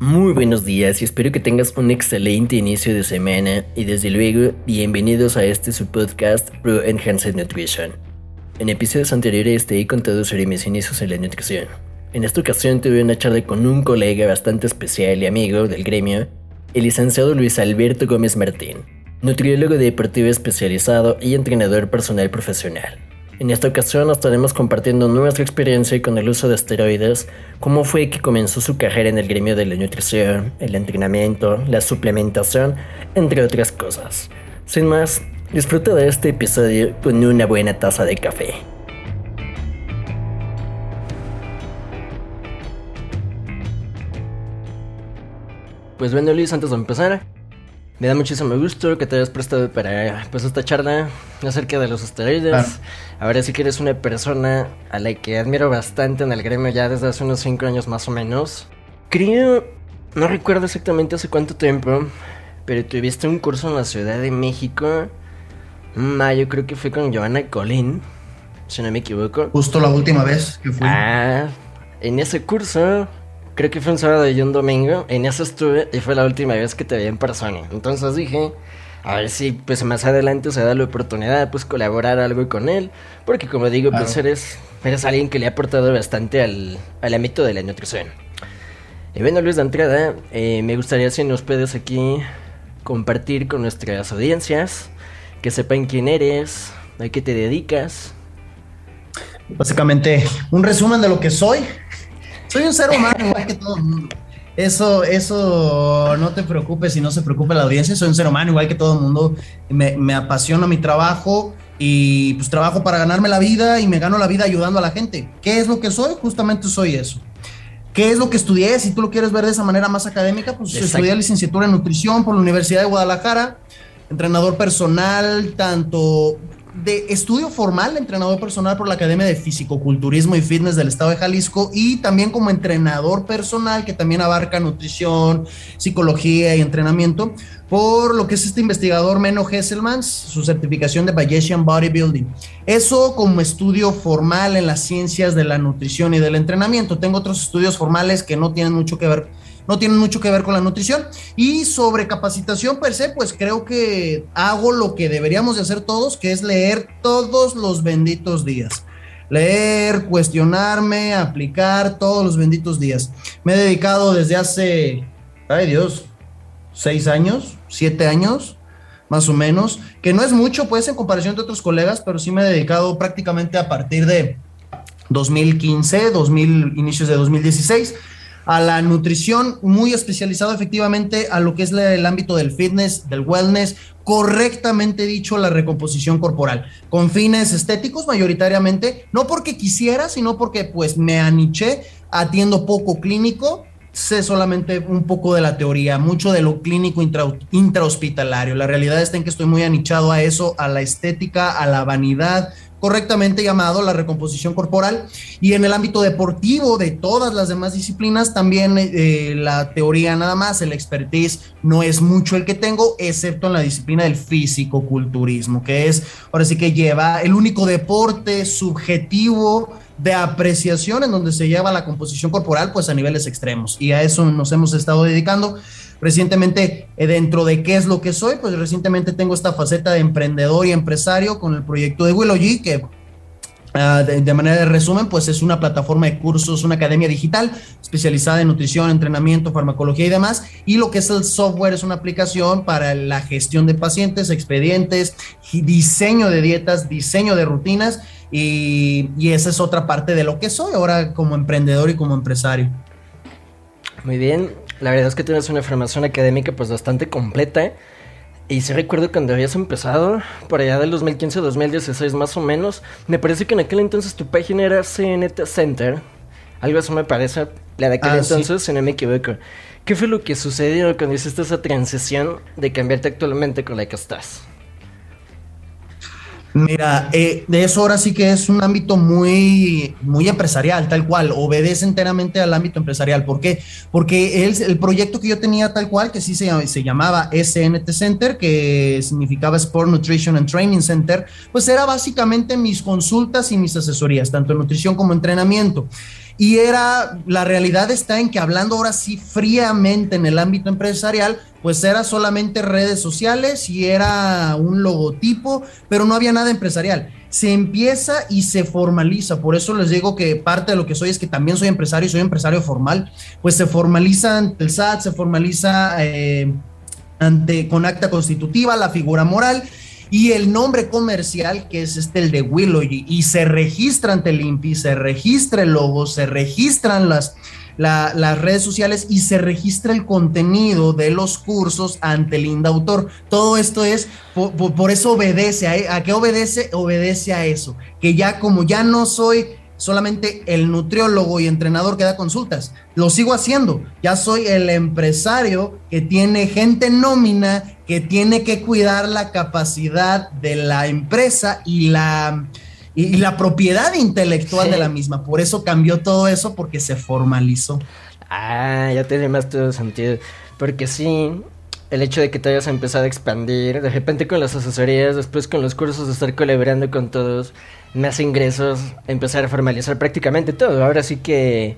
Muy buenos días y espero que tengas un excelente inicio de semana y desde luego bienvenidos a este su podcast Pro Enhanced Nutrition. En episodios anteriores te he contado sobre mis inicios en la nutrición. En esta ocasión tuve una charla con un colega bastante especial y amigo del gremio, el licenciado Luis Alberto Gómez Martín, nutriólogo deportivo especializado y entrenador personal profesional. En esta ocasión estaremos compartiendo nuestra experiencia con el uso de esteroides, cómo fue que comenzó su carrera en el gremio de la nutrición, el entrenamiento, la suplementación, entre otras cosas. Sin más, disfruta de este episodio con una buena taza de café. Pues bueno Luis, antes de empezar, me da muchísimo gusto que te hayas prestado para pues esta charla acerca de los esteroides. Ahora sí que eres una persona a la que admiro bastante en el gremio ya desde hace unos 5 años más o menos. Creo, no recuerdo exactamente hace cuánto tiempo, pero tuviste un curso en la Ciudad de México. Mayo creo que fue con Joana Colín, si no me equivoco. Justo la última vez que fui. Ah, en ese curso creo que fue un sábado y un domingo. En eso estuve y fue la última vez que te vi en persona. Entonces dije, a ver si pues más adelante se da la oportunidad de pues colaborar algo con él. Porque como digo, pues eres, eres alguien que le ha aportado bastante al, al ámbito de la nutrición. Y bueno, Luis de entrada, eh, me gustaría si nos puedes aquí compartir con nuestras audiencias, que sepan quién eres, a qué te dedicas. Básicamente, un resumen de lo que soy. Soy un ser humano igual que todo el mundo. Eso, eso no te preocupes y no se preocupe la audiencia. Soy un ser humano igual que todo el mundo. Me, me apasiona mi trabajo y pues trabajo para ganarme la vida y me gano la vida ayudando a la gente. ¿Qué es lo que soy? Justamente soy eso. ¿Qué es lo que estudié? Si tú lo quieres ver de esa manera más académica, pues Exacto. estudié licenciatura en nutrición por la Universidad de Guadalajara, entrenador personal, tanto de estudio formal, entrenador personal por la Academia de Fisicoculturismo y Fitness del Estado de Jalisco y también como entrenador personal que también abarca nutrición, psicología y entrenamiento por lo que es este investigador Menno Hesselmans, su certificación de Bayesian Bodybuilding. Eso como estudio formal en las ciencias de la nutrición y del entrenamiento. Tengo otros estudios formales que no tienen mucho que ver no tienen mucho que ver con la nutrición. Y sobre capacitación per se, pues creo que hago lo que deberíamos de hacer todos, que es leer todos los benditos días. Leer, cuestionarme, aplicar todos los benditos días. Me he dedicado desde hace, ay Dios, seis años, siete años, más o menos, que no es mucho, pues, en comparación de otros colegas, pero sí me he dedicado prácticamente a partir de 2015, 2000, inicios de 2016 a la nutrición, muy especializado efectivamente a lo que es el ámbito del fitness, del wellness, correctamente dicho la recomposición corporal, con fines estéticos mayoritariamente, no porque quisiera, sino porque pues me aniché, atiendo poco clínico, sé solamente un poco de la teoría, mucho de lo clínico intra, intrahospitalario. La realidad está en que estoy muy anichado a eso, a la estética, a la vanidad, correctamente llamado la recomposición corporal. Y en el ámbito deportivo de todas las demás disciplinas, también eh, la teoría nada más, el expertise no es mucho el que tengo, excepto en la disciplina del físico-culturismo, que es, ahora sí que lleva el único deporte subjetivo de apreciación en donde se lleva la composición corporal, pues a niveles extremos. Y a eso nos hemos estado dedicando. Recientemente, eh, dentro de qué es lo que soy, pues recientemente tengo esta faceta de emprendedor y empresario con el proyecto de Willow G, que Uh, de, manera de resumen, pues es una plataforma de cursos, una academia digital especializada en nutrición, entrenamiento, farmacología y demás. Y lo que es el software es una aplicación para la gestión de pacientes, expedientes, diseño de dietas, diseño de rutinas. Y, y esa es otra parte de lo que soy ahora como emprendedor y como empresario. Muy bien, la verdad es que tienes una formación académica pues bastante completa. Y sí recuerdo cuando habías empezado, por allá del 2015-2016 más o menos, me parece que en aquel entonces tu página era CNT Center. Algo así me parece, la de aquel ah, entonces, sí. si no me equivoco. ¿Qué fue lo que sucedió cuando hiciste esa transición de cambiarte actualmente con la que estás? Mira, eh, de eso ahora sí que es un ámbito muy, muy empresarial, tal cual, obedece enteramente al ámbito empresarial. ¿Por qué? Porque el, el proyecto que yo tenía tal cual, que sí se, se llamaba SNT Center, que significaba Sport Nutrition and Training Center, pues era básicamente mis consultas y mis asesorías, tanto en nutrición como entrenamiento. Y era, la realidad está en que hablando ahora sí fríamente en el ámbito empresarial, pues era solamente redes sociales y era un logotipo, pero no había nada empresarial. Se empieza y se formaliza, por eso les digo que parte de lo que soy es que también soy empresario y soy empresario formal, pues se formaliza ante el SAT, se formaliza eh, ante, con acta constitutiva la figura moral y el nombre comercial, que es este, el de Willow, y se registra ante el INPI, se registra el logo, se registran las, las redes sociales y se registra el contenido de los cursos ante el INDAUTOR. Todo esto es, por, eso obedece, ¿a, ¿a qué obedece? Obedece a eso, que ya como ya no soy solamente el nutriólogo y entrenador que da consultas. Lo sigo haciendo. Ya soy el empresario que tiene gente nómina, que tiene que cuidar la capacidad de la empresa y la, y la propiedad intelectual de la misma. Por eso cambió todo eso, porque se formalizó. Ah, ya tiene más todo sentido. Porque sí, el hecho de que te hayas empezado a expandir, de repente con las asesorías, después con los cursos, de estar colaborando con todos, más ingresos, empezar a formalizar prácticamente todo. Ahora sí que,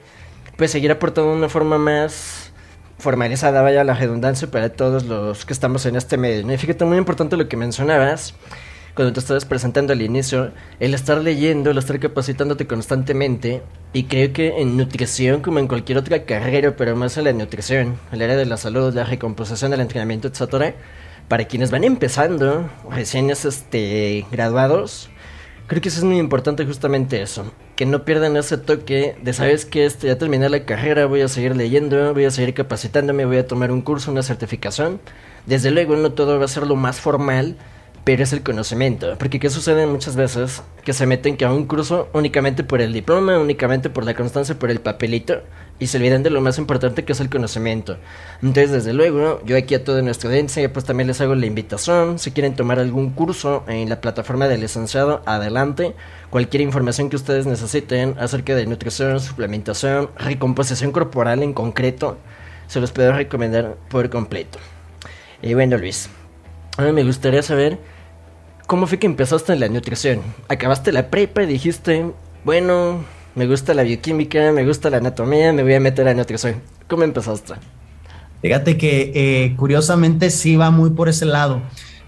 pues seguir aportando de una forma más formalizada, vaya la redundancia, para todos los que estamos en este medio. Y fíjate, muy importante lo que mencionabas cuando te estabas presentando al inicio, el estar leyendo, el estar capacitándote constantemente. Y creo que en nutrición, como en cualquier otra carrera, pero más en la nutrición, el área de la salud, la recomposición, el entrenamiento, etcétera, para quienes van empezando, recién este, graduados, creo que eso es muy importante justamente eso. Que no pierdan ese toque de, sabes que este, ya terminé la carrera, voy a seguir leyendo, voy a seguir capacitándome, voy a tomar un curso, una certificación. Desde luego no todo va a ser lo más formal, pero es el conocimiento. Porque ¿qué sucede muchas veces? Que se meten que a un curso únicamente por el diploma, únicamente por la constancia, por el papelito, y se olvidan de lo más importante que es el conocimiento. Entonces, desde luego, yo aquí a toda nuestra audiencia, pues también les hago la invitación. Si quieren tomar algún curso en la plataforma del licenciado, adelante. Cualquier información que ustedes necesiten acerca de nutrición, suplementación, recomposición corporal en concreto, se los puedo recomendar por completo. Y bueno, Luis, a mí me gustaría saber cómo fue que empezaste en la nutrición. Acabaste la prepa y dijiste, bueno, me gusta la bioquímica, me gusta la anatomía, me voy a meter a nutrición. ¿Cómo empezaste? Fíjate que eh, curiosamente sí va muy por ese lado.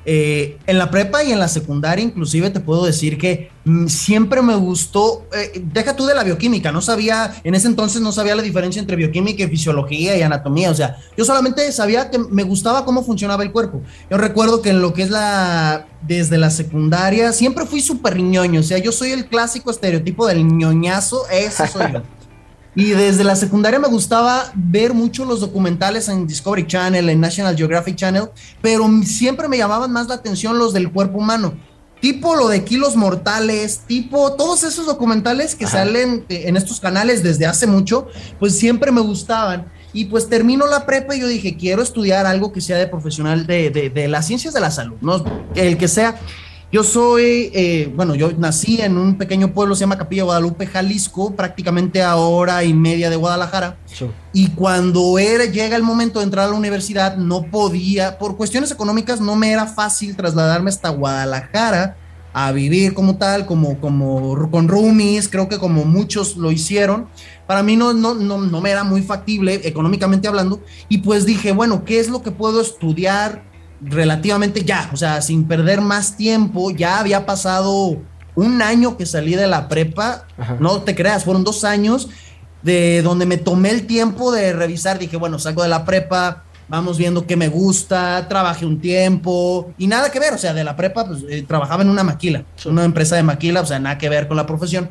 Eh, en la prepa y en la secundaria, inclusive te puedo decir que mm, siempre me gustó, eh, deja tú de la bioquímica, no sabía, en ese entonces no sabía la diferencia entre bioquímica y fisiología y anatomía, o sea, yo solamente sabía que me gustaba cómo funcionaba el cuerpo. Yo recuerdo que en lo que es la, desde la secundaria, siempre fui súper ñoño, o sea, yo soy el clásico estereotipo del ñoñazo, ese soy yo. Y desde la secundaria me gustaba ver mucho los documentales en Discovery Channel, en National Geographic Channel, pero siempre me llamaban más la atención los del cuerpo humano. Tipo lo de kilos mortales, tipo todos esos documentales que salen en estos canales desde hace mucho, pues siempre me gustaban. Y pues termino la prepa y yo dije, quiero estudiar algo que sea de profesional de, de, de las ciencias de la salud, ¿no? El que sea. Yo soy, eh, bueno, yo nací en un pequeño pueblo, se llama Capilla Guadalupe, Jalisco, prácticamente a hora y media de Guadalajara. Y cuando era, llega el momento de entrar a la universidad, no podía, por cuestiones económicas, no me era fácil trasladarme hasta Guadalajara a vivir como tal, como, como con roomies, creo que como muchos lo hicieron. Para mí no, no, no, no me era muy factible, económicamente hablando. Y pues dije, bueno, ¿qué es lo que puedo estudiar? Relativamente ya, o sea, sin perder más tiempo, ya había pasado un año que salí de la prepa, no te creas, fueron dos años de donde me tomé el tiempo de revisar, dije, bueno, salgo de la prepa, vamos viendo qué me gusta, trabajé un tiempo y nada que ver, o sea, de la prepa, pues eh, trabajaba en una maquila, una empresa de maquila, o sea, nada que ver con la profesión,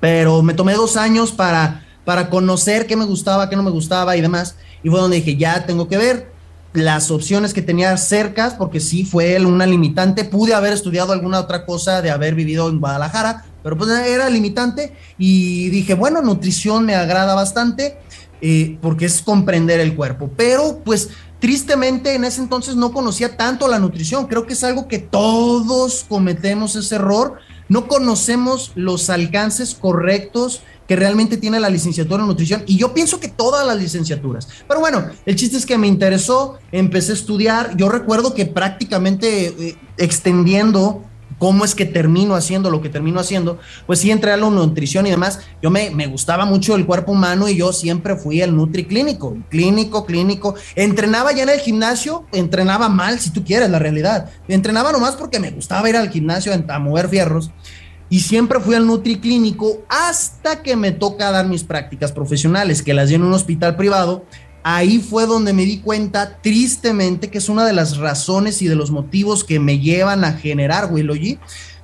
pero me tomé dos años para, para conocer qué me gustaba, qué no me gustaba y demás, y fue donde dije, ya tengo que ver, las opciones que tenía cercas, porque sí fue una limitante. Pude haber estudiado alguna otra cosa de haber vivido en Guadalajara, pero pues era limitante. Y dije, bueno, nutrición me agrada bastante, eh, porque es comprender el cuerpo. Pero pues tristemente en ese entonces no conocía tanto la nutrición. Creo que es algo que todos cometemos ese error. No conocemos los alcances correctos que realmente tiene la licenciatura en nutrición y yo pienso que todas las licenciaturas. Pero bueno, el chiste es que me interesó, empecé a estudiar, yo recuerdo que prácticamente eh, extendiendo cómo es que termino haciendo lo que termino haciendo, pues sí entré a la nutrición y demás. Yo me, me gustaba mucho el cuerpo humano y yo siempre fui el nutri clínico, clínico, clínico. Entrenaba ya en el gimnasio, entrenaba mal, si tú quieres, la realidad. Entrenaba nomás porque me gustaba ir al gimnasio a mover fierros y siempre fui al nutri clínico hasta que me toca dar mis prácticas profesionales, que las di en un hospital privado. Ahí fue donde me di cuenta tristemente que es una de las razones y de los motivos que me llevan a generar Willogy,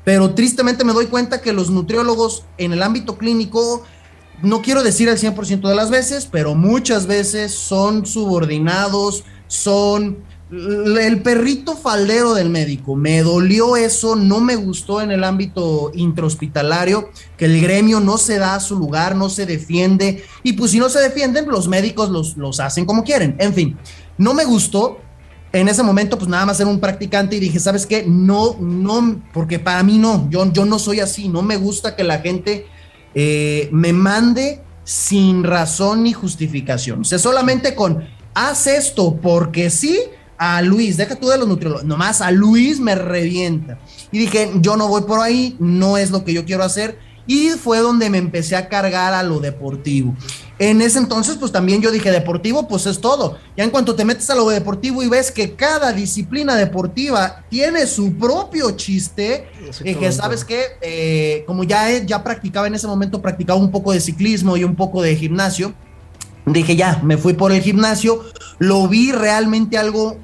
pero tristemente me doy cuenta que los nutriólogos en el ámbito clínico, no quiero decir el 100% de las veces, pero muchas veces son subordinados, son el perrito faldero del médico, me dolió eso, no me gustó en el ámbito intrahospitalario, que el gremio no se da a su lugar, no se defiende, y pues si no se defienden, los médicos los, los hacen como quieren. En fin, no me gustó. En ese momento, pues nada más era un practicante y dije, ¿sabes qué? No, no, porque para mí no, yo, yo no soy así, no me gusta que la gente eh, me mande sin razón ni justificación. O sea, solamente con, haz esto porque sí, a Luis, deja tú de los nutriólogos, nomás a Luis me revienta. Y dije, yo no voy por ahí, no es lo que yo quiero hacer. Y fue donde me empecé a cargar a lo deportivo. En ese entonces, pues también yo dije, deportivo, pues es todo. Ya en cuanto te metes a lo deportivo y ves que cada disciplina deportiva tiene su propio chiste, y que sabes que, eh, como ya, ya practicaba en ese momento, practicaba un poco de ciclismo y un poco de gimnasio, dije, ya, me fui por el gimnasio, lo vi realmente algo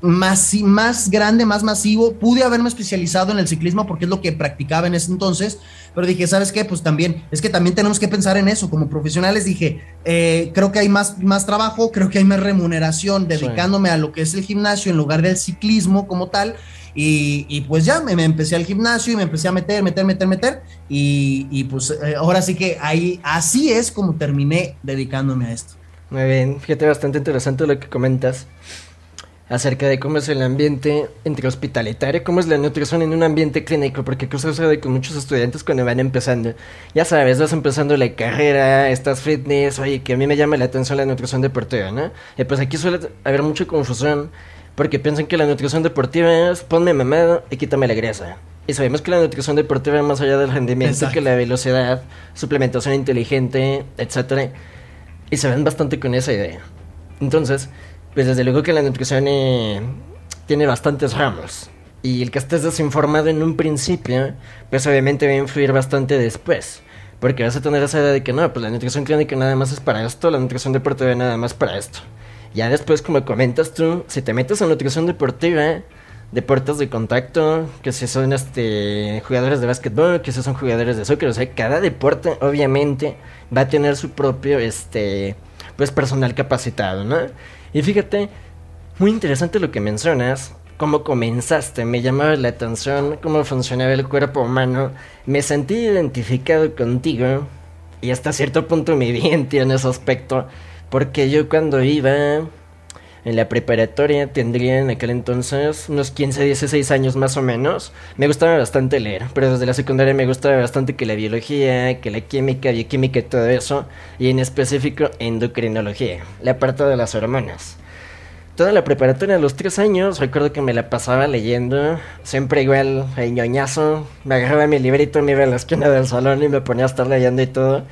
más, más grande, más masivo. Pude haberme especializado en el ciclismo porque es lo que practicaba en ese entonces, pero dije, ¿sabes qué? Pues también, es que también tenemos que pensar en eso. Como profesionales dije, eh, creo que hay más, más trabajo, creo que hay más remuneración dedicándome a lo que es el gimnasio en lugar del ciclismo como tal. Y, pues ya me, empecé al gimnasio y me empecé a meter, meter, meter, meter. Y, pues eh, ahora sí que ahí, así es como terminé dedicándome a esto. Muy bien, fíjate bastante interesante lo que comentas acerca de cómo es el ambiente entre hospitalitario, cómo es la nutrición en un ambiente clínico, porque qué sucede con muchos estudiantes cuando van empezando. Ya sabes, vas empezando la carrera, estás fitness, oye, que a mí me llama la atención la nutrición deportiva, ¿no? Y pues aquí suele haber mucha confusión, porque piensan que la nutrición deportiva es ponme mamado y quítame la grasa. Y sabemos que la nutrición deportiva, más allá del rendimiento, que la velocidad, suplementación inteligente, etcétera, y se ven bastante con esa idea. Entonces, pues desde luego que la nutrición eh, tiene bastantes ramos. Y el que estés desinformado en un principio, pues obviamente va a influir bastante después. Porque vas a tener esa idea de que no, pues la nutrición clínica nada más es para esto, la nutrición deportiva nada más para esto. Ya después, como comentas tú, si te metes en nutrición deportiva, deportes de contacto, que si son este jugadores de básquetbol, que si son jugadores de soccer, o sea, cada deporte obviamente va a tener su propio este pues personal capacitado, ¿no? Y fíjate, muy interesante lo que mencionas, cómo comenzaste, me llamaba la atención cómo funcionaba el cuerpo humano, me sentí identificado contigo y hasta cierto punto me vi en en ese aspecto, porque yo cuando iba en la preparatoria tendría en aquel entonces unos 15, 16 años más o menos. Me gustaba bastante leer, pero desde la secundaria me gustaba bastante que la biología, que la química, bioquímica y todo eso, y en específico endocrinología, la parte de las hormonas. Toda la preparatoria a los tres años, recuerdo que me la pasaba leyendo, siempre igual, el ñoñazo, me agarraba mi librito, me iba a la esquina del salón y me ponía a estar leyendo y todo.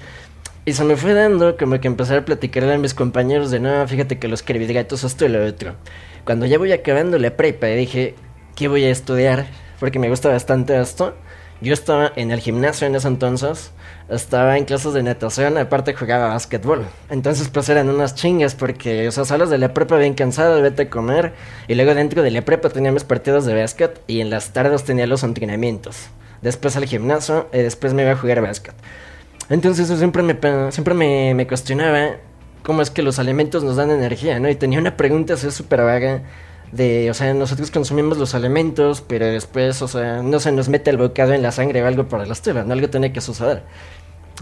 Y se me fue dando como que empezar a platicarle a mis compañeros de no, fíjate que los carbohidratos esto y lo otro. Cuando ya voy acabando la prepa dije, ¿qué voy a estudiar? Porque me gusta bastante esto. Yo estaba en el gimnasio en ese entonces, estaba en clases de natación, aparte jugaba básquetbol. Entonces pues eran unas chingas porque, o sea, salas de la prepa bien cansado, vete a comer. Y luego dentro de la prepa tenía mis partidos de básquet y en las tardes tenía los entrenamientos. Después al gimnasio y después me iba a jugar básquet. Entonces eso siempre me, siempre me, me, cuestionaba cómo es que los alimentos nos dan energía, ¿no? Y tenía una pregunta así súper vaga de, o sea, nosotros consumimos los alimentos, pero después, o sea, no se nos mete el bocado en la sangre o algo por el estilo, ¿no? Algo tiene que suceder.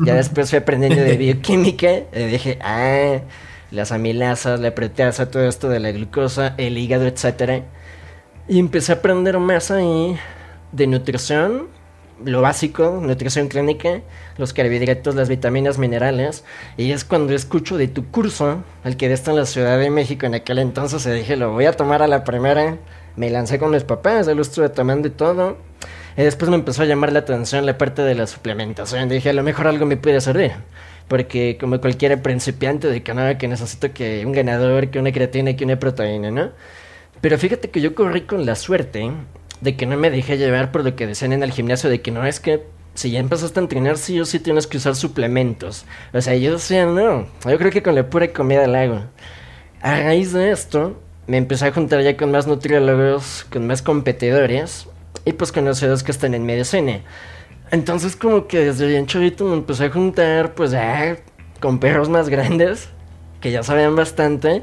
Ya después fui aprendiendo de bioquímica y dije, ah, las amilasas, la proteasa, todo esto de la glucosa, el hígado, etcétera. Y empecé a aprender más ahí de nutrición, lo básico, nutrición clínica, los carbohidratos, las vitaminas, minerales. Y es cuando escucho de tu curso, el que está en la Ciudad de México en aquel entonces, y dije, lo voy a tomar a la primera. Me lancé con mis papás, ya lo estuve tomando y todo. Y después me empezó a llamar la atención la parte de la suplementación. Dije, a lo mejor algo me puede servir. Porque como cualquier principiante de que que necesito que un ganador, que una creatina, que una proteína, ¿no? Pero fíjate que yo corrí con la suerte de que no me dejé llevar por lo que decían en el gimnasio, de que no es que si ya empezaste a entrenar, sí o sí tienes que usar suplementos. O sea, yo decía, no, yo creo que con la pura comida la hago. A raíz de esto, me empecé a juntar ya con más nutriólogos, con más competidores y pues conocidos que están en medicina. Entonces como que desde bien chavito me empecé a juntar pues ya con perros más grandes que ya sabían bastante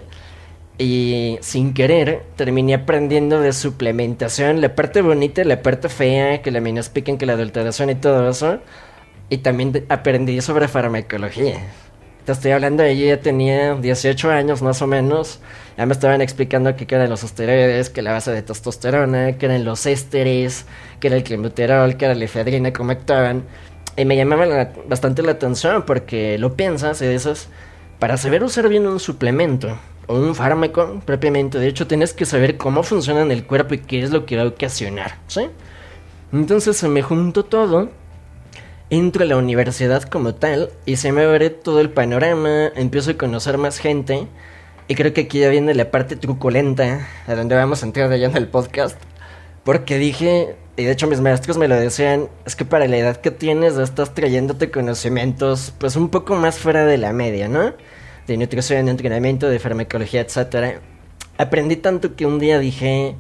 y sin querer terminé aprendiendo de suplementación, la parte bonita, la parte fea, que la piquen, que la adulteración y todo eso. Y también aprendí sobre farmacología. Te estoy hablando de yo ya tenía 18 años más o menos. Ya me estaban explicando qué eran los esteroides, que la base de testosterona, que eran los ésteres, que era el clenbuterol, que era la efedrina, cómo actuaban. Y me llamaba bastante la atención porque lo piensas y dices, para saber usar bien un suplemento o un fármaco propiamente, de hecho tienes que saber cómo funciona en el cuerpo y qué es lo que va a ocasionar, ¿sí? Entonces se me juntó todo, entro a la universidad como tal y se me abre todo el panorama, empiezo a conocer más gente y creo que aquí ya viene la parte truculenta a donde vamos a entrar allá en el podcast, porque dije, y de hecho mis maestros me lo decían, es que para la edad que tienes estás trayéndote conocimientos pues un poco más fuera de la media, ¿no? De nutrición, de entrenamiento, de farmacología, etc. Aprendí tanto que un día dije,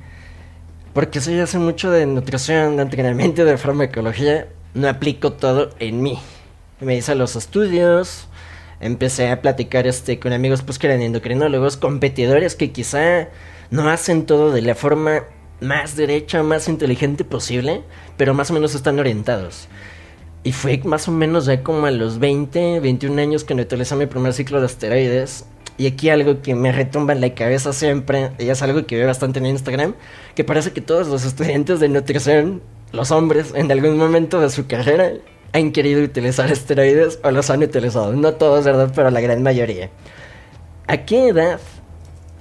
porque soy hace mucho de nutrición, de entrenamiento, de farmacología, no aplico todo en mí. Me hice los estudios, empecé a platicar este, con amigos pues que eran endocrinólogos, competidores que quizá no hacen todo de la forma más derecha, más inteligente posible, pero más o menos están orientados. Y fue más o menos ya como a los 20, 21 años que neutralizé mi primer ciclo de asteroides. Y aquí algo que me retumba en la cabeza siempre, y es algo que veo bastante en Instagram, que parece que todos los estudiantes de nutrición, los hombres, en algún momento de su carrera, han querido utilizar esteroides o los han utilizado. No todos, ¿verdad? Pero la gran mayoría. ¿A qué edad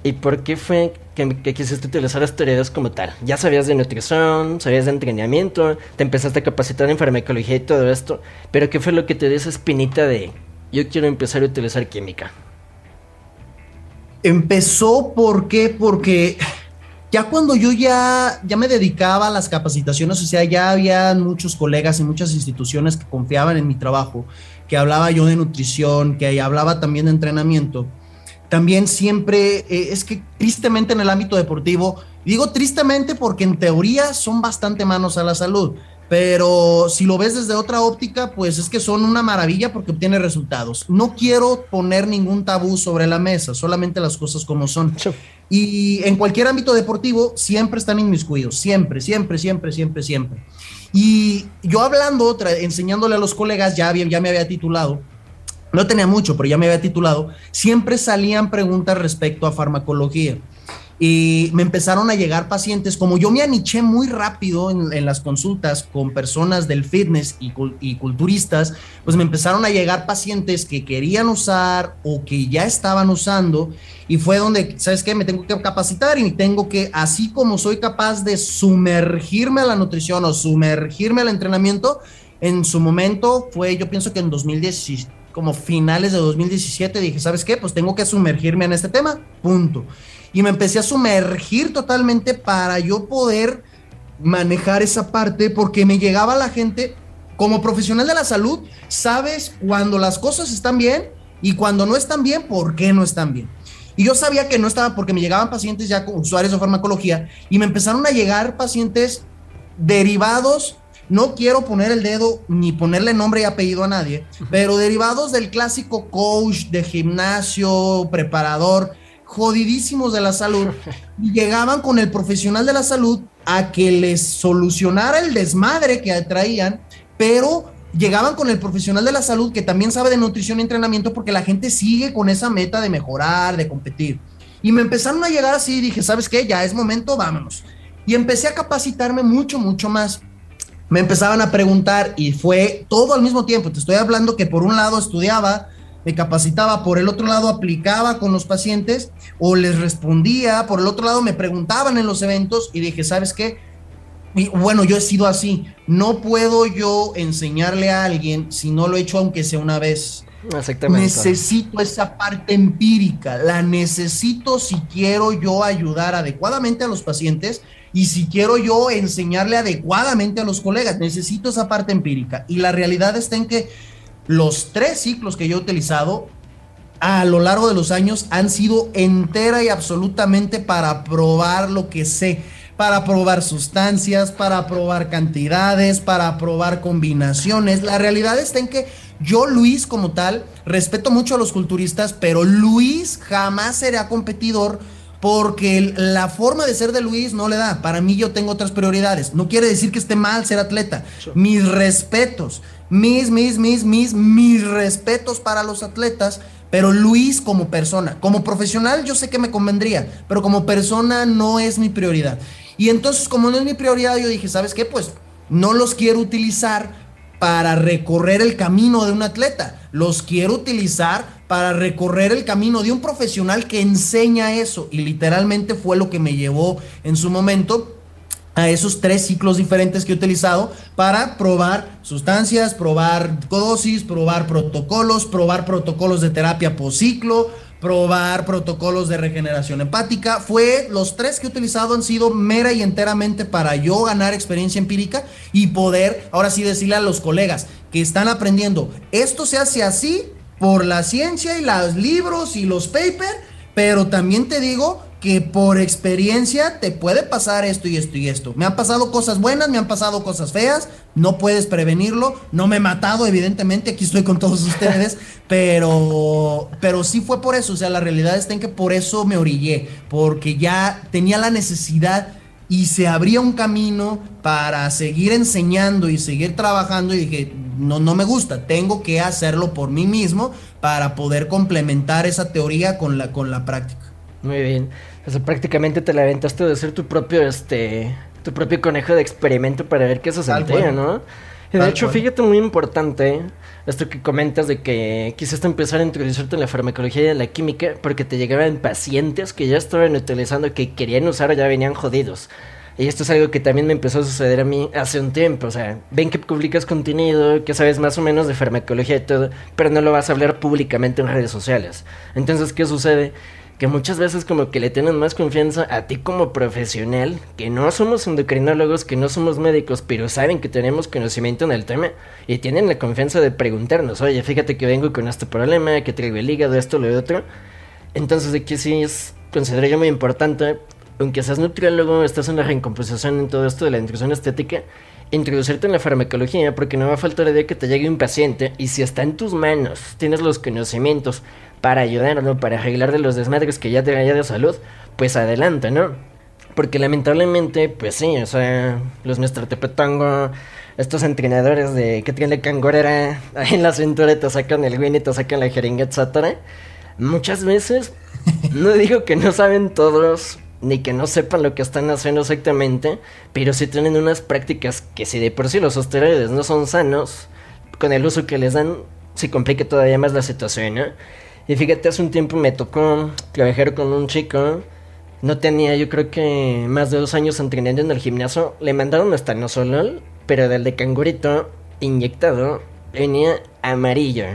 y por qué fue que, quisiste utilizar esteroides como tal. Ya sabías de nutrición, sabías de entrenamiento, te empezaste a capacitar en farmacología y todo esto, pero ¿qué fue lo que te dio esa espinita de yo quiero empezar a utilizar química? Empezó ¿por qué? porque ya cuando yo ya, ya me dedicaba a las capacitaciones, o sea, ya había muchos colegas y muchas instituciones que confiaban en mi trabajo, que hablaba yo de nutrición, que hablaba también de entrenamiento también siempre, eh, es que tristemente en el ámbito deportivo, digo tristemente porque en teoría son bastante manos a la salud, pero si lo ves desde otra óptica, pues es que son una maravilla porque obtiene resultados. No quiero poner ningún tabú sobre la mesa, solamente las cosas como son. Y en cualquier ámbito deportivo siempre están inmiscuidos, siempre, siempre, siempre, siempre, siempre. Y yo hablando, otra, enseñándole a los colegas, ya, ya me había titulado, no tenía mucho, pero ya me había titulado, siempre salían preguntas respecto a farmacología. Y me empezaron a llegar pacientes, como yo me aniché muy rápido en, las consultas con personas del fitness y, y, culturistas, pues me empezaron a llegar pacientes que querían usar o que ya estaban usando. Y fue donde, ¿sabes qué? Me tengo que capacitar y tengo que, así como soy capaz de sumergirme a la nutrición o sumergirme al entrenamiento, en su momento fue, yo pienso que en 2017 como finales de 2017, dije, ¿sabes qué? Pues tengo que sumergirme en este tema, punto. Y me empecé a sumergir totalmente para yo poder manejar esa parte, porque me llegaba la gente, como profesional de la salud, sabes cuando las cosas están bien y cuando no están bien, ¿por qué no están bien? Y yo sabía que no estaba porque me llegaban pacientes ya con usuarios de farmacología y me empezaron a llegar pacientes derivados no quiero poner el dedo ni ponerle nombre y apellido a nadie, pero derivados del clásico coach de gimnasio, preparador, jodidísimos de la salud, y llegaban con el profesional de la salud a que les solucionara el desmadre que traían, pero llegaban con el profesional de la salud que también sabe de nutrición y entrenamiento porque la gente sigue con esa meta de mejorar, de competir. Y me empezaron a llegar así y dije, ¿sabes qué? Ya es momento, vámonos. Y empecé a capacitarme mucho, mucho más. Me empezaban a preguntar y fue todo al mismo tiempo. Te estoy hablando que por un lado estudiaba, me capacitaba, por el otro lado aplicaba con los pacientes o les respondía, por el otro lado me preguntaban en los eventos y dije, ¿sabes qué? Y bueno, yo he sido así. No puedo yo enseñarle a alguien si no lo he hecho aunque sea una vez. Exactamente. Necesito esa parte empírica, la necesito si quiero yo ayudar adecuadamente a los pacientes y si quiero yo enseñarle adecuadamente a los colegas. Necesito esa parte empírica. Y la realidad está en que los tres ciclos que yo he utilizado a lo largo de los años han sido entera y absolutamente para probar lo que sé para probar sustancias, para probar cantidades, para probar combinaciones. La realidad está en que yo, Luis, como tal, respeto mucho a los culturistas, pero Luis jamás será competidor porque la forma de ser de Luis no le da. Para mí yo tengo otras prioridades. No quiere decir que esté mal ser atleta. Mis respetos, mis, mis, mis, mis, mis respetos para los atletas. Pero Luis como persona, como profesional yo sé que me convendría, pero como persona no es mi prioridad. Y entonces, como no es mi prioridad, yo dije, ¿sabes qué? Pues no los quiero utilizar para recorrer el camino de un atleta. Los quiero utilizar para recorrer el camino de un profesional que enseña eso. Y literalmente fue lo que me llevó en su momento a esos tres ciclos diferentes que he utilizado para probar sustancias, probar dosis, probar protocolos, probar protocolos de terapia por ciclo, probar protocolos de regeneración hepática. Fue los tres que he utilizado han sido mera y enteramente para yo ganar experiencia empírica y poder ahora sí decirle a los colegas que están aprendiendo, esto se hace así por la ciencia y los libros y los papers, pero también te digo que por experiencia te puede pasar esto y esto y esto. Me han pasado cosas buenas, me han pasado cosas feas, no puedes prevenirlo, no me he matado, evidentemente, aquí estoy con todos ustedes, pero, pero sí fue por eso, o sea, la realidad está en que por eso me orillé, porque ya tenía la necesidad y se abría un camino para seguir enseñando y seguir trabajando y dije, no, no me gusta, tengo que hacerlo por mí mismo para poder complementar esa teoría con la, con la práctica. Muy bien. O sea, prácticamente te la aventaste de ser tu propio, este, tu propio conejo de experimento para ver qué se sentía, ¿no? Y de hecho, fíjate muy importante esto que comentas de que quisiste empezar a introducirte en la farmacología y en la química porque te llegaban pacientes que ya estaban utilizando, que querían usar o ya venían jodidos. Y esto es algo que también me empezó a suceder a mí hace un tiempo. O sea, ven que publicas contenido, que sabes más o menos de farmacología y todo, pero no lo vas a hablar públicamente en redes sociales. Entonces, ¿qué sucede? Que muchas veces como que le tienen más confianza a ti como profesional, que no somos endocrinólogos, que no somos médicos, pero saben que tenemos conocimiento en el tema y tienen la confianza de preguntarnos, oye, fíjate que vengo con este problema, que traigo el hígado, esto, lo otro. Entonces aquí sí es, considero yo muy importante, aunque seas nutriólogo, estás en la recomposición en todo esto de la nutrición estética, introducirte en la farmacología porque no va a faltar el día que te llegue un paciente y si está en tus manos, tienes los conocimientos, para ayudarlo, para arreglar de los desmadres que ya traía de salud, pues adelante, ¿no? Porque lamentablemente, pues sí, o sea, los Mr. Tepetongo, estos entrenadores de que tiene cangorera ahí en la cintura te sacan el win y te sacan la jeringa, etcétera, muchas veces, no digo que no saben todos, ni que no sepan lo que están haciendo exactamente, pero sí tienen unas prácticas que si de por sí los esteroides no son sanos, con el uso que les dan, se complica todavía más la situación, ¿no? Y fíjate, hace un tiempo me tocó trabajar con un chico. No tenía, yo creo que más de dos años entrenando en el gimnasio. Le mandaron hasta nosolol, pero del de cangurito inyectado venía amarillo.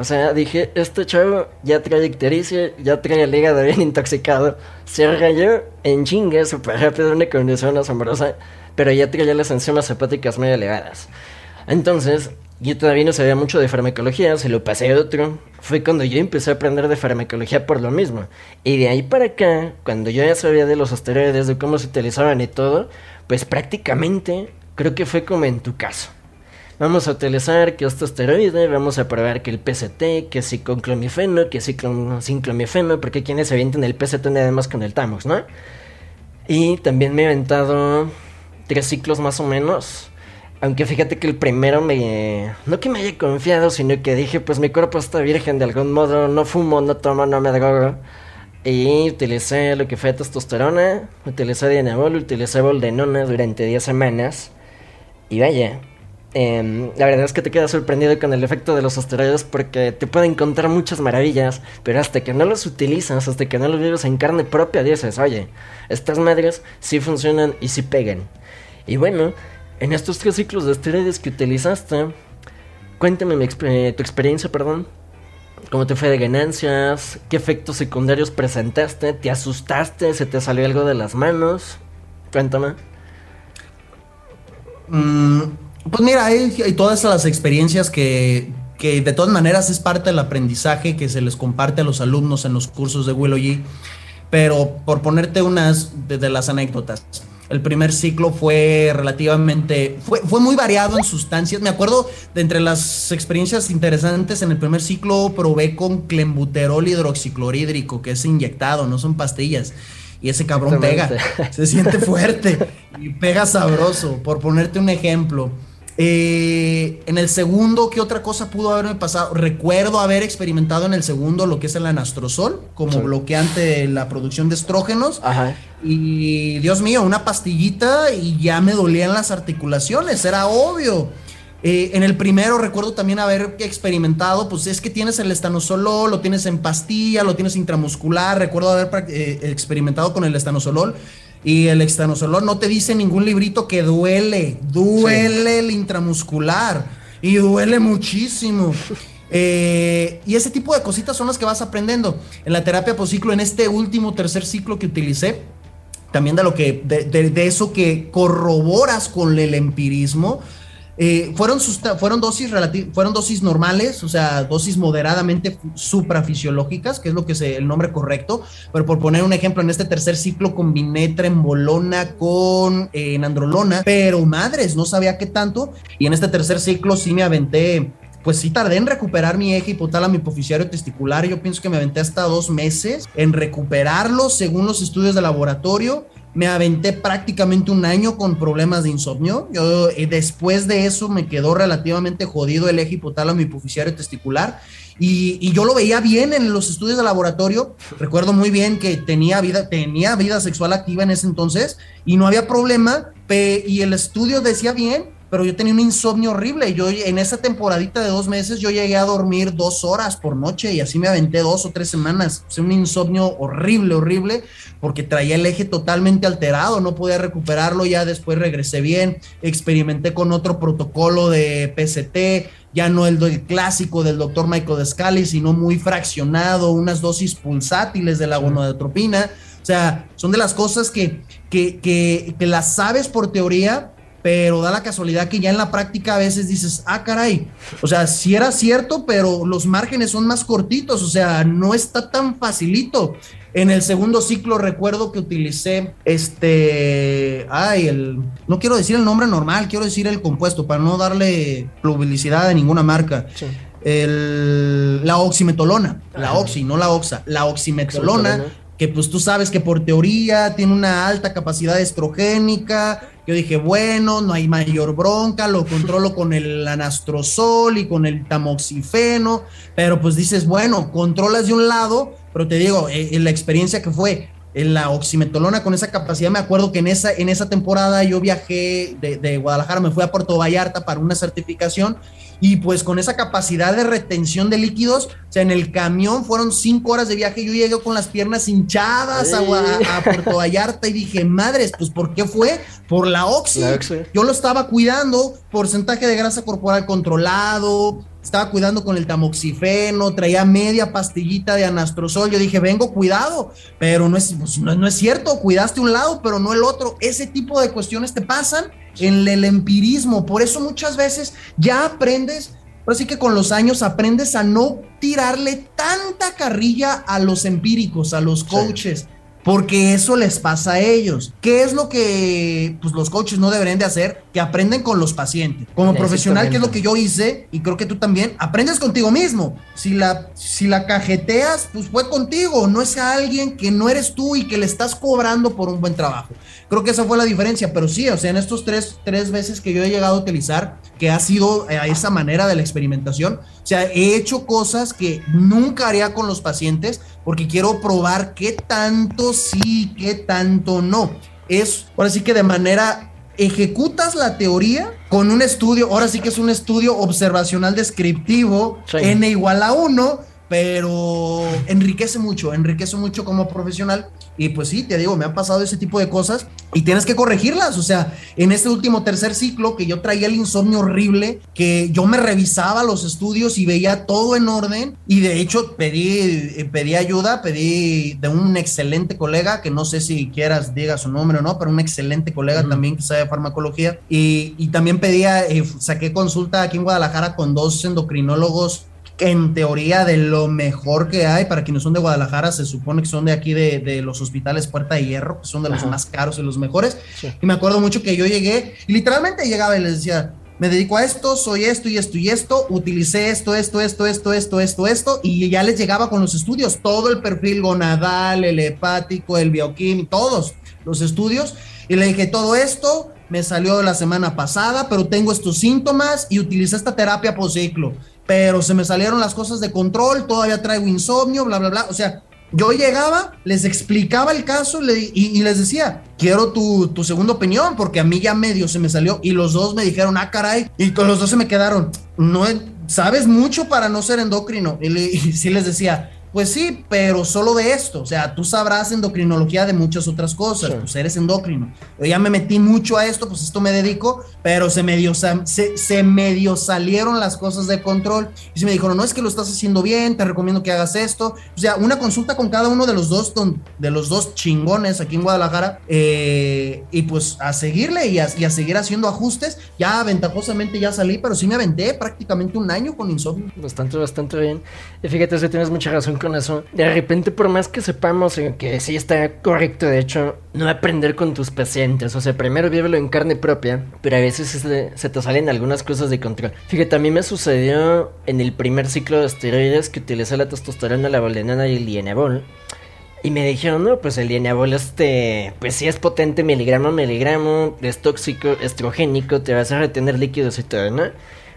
O sea, dije, este chavo ya trae ictericia, ya trae el hígado bien intoxicado. Se rayó en chingue súper rápido, una condición asombrosa, pero ya traía las enzimas hepáticas muy elevadas. Entonces, yo todavía no sabía mucho de farmacología, se lo pasé a otro. Fue cuando yo empecé a aprender de farmacología por lo mismo. Y de ahí para acá, cuando yo ya sabía de los asteroides, de cómo se utilizaban y todo, pues prácticamente creo que fue como en tu caso. Vamos a utilizar que este asteroide, vamos a probar que el PCT, que si con clomifeno, que si sin clomifeno, porque quienes se avientan el PCT nada más con el Tamox, ¿no? Y también me he aventado tres ciclos más o menos Aunque fíjate que el primero me... No que me haya confiado, sino que dije, pues mi cuerpo está virgen de algún modo, no fumo, no tomo, no me drogo. Y utilicé lo que fue testosterona, utilicé Dianabol, utilicé Boldenona durante 10 semanas. Y vaya, em, la verdad es que te quedas sorprendido con el efecto de los esteroides porque te pueden encontrar muchas maravillas, pero hasta que no los utilizas, hasta que no los vives en carne propia, dices, oye, estas madres sí funcionan y sí pegan. Y bueno, en estos tres ciclos de esteroides que utilizaste, cuéntame tu experiencia, perdón. ¿Cómo te fue de ganancias? ¿Qué efectos secundarios presentaste? ¿Te asustaste? ¿Se te salió algo de las manos? Cuéntame. Mm, pues mira, hay, todas las experiencias que, que, de todas maneras es parte del aprendizaje que se les comparte a los alumnos en los cursos de Willow G. Pero por ponerte unas de las anécdotas. El primer ciclo fue relativamente, fue, fue muy variado en sustancias. Me acuerdo de entre las experiencias interesantes en el primer ciclo probé con clenbuterol hidroxiclorhídrico, que es inyectado, no son pastillas. Y ese cabrón pega, se siente fuerte y pega sabroso, por ponerte un ejemplo. Eh, en el segundo, ¿qué otra cosa pudo haberme pasado? Recuerdo haber experimentado en el segundo lo que es el anastrozol como bloqueante de la producción de estrógenos. Y Dios mío, una pastillita y ya me dolían las articulaciones, era obvio. Eh, en el primero recuerdo también haber experimentado, pues es que tienes el estanosolol, lo tienes en pastilla, lo tienes intramuscular. Recuerdo haber eh, experimentado con el estanosolol y el extanosolol no te dice ningún librito que duele, duele el intramuscular y duele muchísimo. Eh, y ese tipo de cositas son las que vas aprendiendo en la terapia ciclo, en este último tercer ciclo que utilicé. También de lo que, de eso que corroboras con el empirismo, eh, fueron, fueron, dosis fueron dosis normales, o sea, dosis moderadamente suprafisiológicas, que es lo que es el nombre correcto. Pero por poner un ejemplo, en este tercer ciclo combiné trembolona con eh, nandrolona, pero madres, no sabía qué tanto. Y en este tercer ciclo sí me aventé pues sí tardé en recuperar mi eje hipotálamo hipoficiario testicular. Yo pienso que me aventé hasta dos meses en recuperarlo según los estudios de laboratorio me aventé prácticamente un año con problemas de insomnio. Yo, eh, después de eso me quedó relativamente jodido el eje hipotálamo hipoficiario testicular. Y, yo lo veía bien en los estudios de laboratorio. Recuerdo muy bien que tenía vida, tenía vida sexual activa en ese entonces y no había problema. y el estudio decía bien, pero yo tenía un insomnio horrible. Yo en esa temporadita de dos meses yo llegué a dormir dos horas por noche y así me aventé dos o tres semanas. O un insomnio horrible, horrible, porque traía el eje totalmente alterado, no podía recuperarlo, ya después regresé bien, experimenté con otro protocolo de PCT, ya no el, del clásico del doctor Michael Descali, sino muy fraccionado, unas dosis pulsátiles de la gonadotropina. O sea, son de las cosas que, que, que, que las sabes por teoría, pero da la casualidad que ya en la práctica a veces dices, ah, caray, o sea, sí era cierto, pero los márgenes son más cortitos, o sea, no está tan facilito. En el segundo ciclo recuerdo que utilicé este, ay, el, no quiero decir el nombre normal, quiero decir el compuesto para no darle publicidad a ninguna marca. El, la oximetolona, la oxi, no la oxa, la oximetolona, que pues tú sabes que por teoría tiene una alta capacidad estrogénica, yo dije, bueno, no hay mayor bronca, lo controlo con el anastrozol y con el tamoxifeno, pero pues dices, bueno, controlas de un lado, pero te digo, eh, en la experiencia que fue en la oximetolona con esa capacidad, me acuerdo que en esa, en esa temporada yo viajé de, de Guadalajara, me fui a Puerto Vallarta para una certificación y pues con esa capacidad de retención de líquidos, o sea, en el camión fueron cinco horas de viaje, yo llegué con las piernas hinchadas a, Puerto Vallarta y dije, madres, pues ¿por qué fue? Por la oxi. Yo lo estaba cuidando, porcentaje de grasa corporal controlado, estaba cuidando con el tamoxifeno, traía media pastillita de anastrozol. Yo dije, vengo, cuidado, pero no es, pues, no, no, es cierto, cuidaste un lado, pero no el otro. Ese tipo de cuestiones te pasan en el empirismo. Por eso muchas veces ya aprendes, pero sí que con los años aprendes a no tirarle tanta carrilla a los empíricos, a los coaches. Porque eso les pasa a ellos. ¿Qué es lo que pues, los coaches no deberían de hacer? que aprenden con los pacientes. Como profesional, que es lo que yo hice, y creo que tú también, aprendes contigo mismo. Si la, si la cajeteas, pues fue contigo, no es a alguien que no eres tú y que le estás cobrando por un buen trabajo. Creo que esa fue la diferencia, pero sí, o sea, en estos tres, tres veces que yo he llegado a utilizar, que ha sido a esa manera de la experimentación, sea, he hecho cosas que nunca haría con los pacientes porque quiero probar qué tanto sí, qué tanto no. Es, ahora sí que de manera ejecutas la teoría con un estudio, ahora sí que es un estudio observacional descriptivo, n igual a 1, pero enriquece mucho, enriquece mucho como profesional. Y pues sí, te digo, me han pasado ese tipo de cosas y tienes que corregirlas. O sea, en este último tercer ciclo que yo traía el insomnio horrible, que yo me revisaba los estudios y veía todo en orden. Y de hecho pedí, eh, pedí ayuda, pedí de un excelente colega, que no sé si quieras, diga su nombre o no, pero un excelente colega también que sabe farmacología. Y, y también pedía, eh, saqué consulta aquí en Guadalajara con dos endocrinólogos en teoría de lo mejor que hay. Para quienes son de Guadalajara, se supone que son de aquí de, los hospitales Puerta de Hierro, que son de los más caros y los mejores. Y me acuerdo mucho que yo llegué y literalmente llegaba y les decía, me dedico a esto, soy esto y esto y esto, utilicé esto, esto, esto, esto, esto, esto, esto, y ya les llegaba con los estudios, todo el perfil gonadal, el hepático, el bioquímico, todos los estudios, y le dije, todo esto me salió la semana pasada, pero tengo estos síntomas y utilicé esta terapia por ciclo pero se me salieron las cosas de control, todavía traigo insomnio, bla, bla, bla. O sea, yo llegaba, les explicaba el caso y, les decía, quiero tu, tu, segunda opinión, porque a mí ya medio se me salió y los dos me dijeron, ah, caray, y con los dos se me quedaron, no, sabes mucho para no ser endocrino. Y sí les decía, pues sí, pero solo de esto. O sea, tú sabrás endocrinología de muchas otras cosas. Pues eres endocrino. Yo ya me metí mucho a esto, pues esto me dedico, pero se medio, se, se medio salieron las cosas de control. Y se me dijeron, no, es que lo estás haciendo bien, te recomiendo que hagas esto. O sea, una consulta con cada uno de los dos, de los dos chingones aquí en Guadalajara. Eh, y pues a seguirle y a, y a, seguir haciendo ajustes. Ya ventajosamente ya salí, pero sí me aventé prácticamente un año con insomnio. Bastante, bastante bien. Y fíjate, si tienes mucha razón con eso. De repente, por más que sepamos que sí está correcto, de hecho, no aprender con tus pacientes. O sea, primero vívelo en carne propia, pero a veces se, te salen algunas cosas de control. Fíjate, a mí me sucedió en el primer ciclo de esteroides que utilicé la testosterona, la valdenana y el lienabol. Y me dijeron, no, pues el lienabol este, pues sí es potente miligramo miligramo, es tóxico, estrogénico, te va a retener líquidos y todo, ¿no?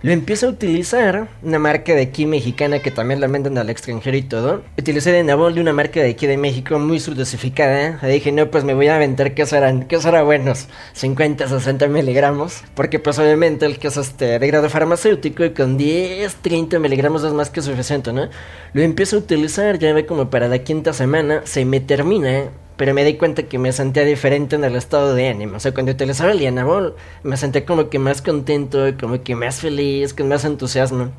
Lo empiezo a utilizar, una marca de aquí mexicana que también la venden al extranjero y todo. Utilicé de Nabol de una marca de aquí de México muy surdosificada. Le dije, no, pues me voy a aventar que serán, que será buenos, 50, 60 miligramos. Porque pues obviamente el que es este de grado farmacéutico y con 10, 30 miligramos es más que suficiente, ¿no? Lo empiezo a utilizar, ya ve como para la quinta semana, se me termina pero me di cuenta que me sentía diferente en el estado de ánimo. O sea, cuando utilizaba el Lianabol, me sentía como que más contento, como que más feliz, con más entusiasmo.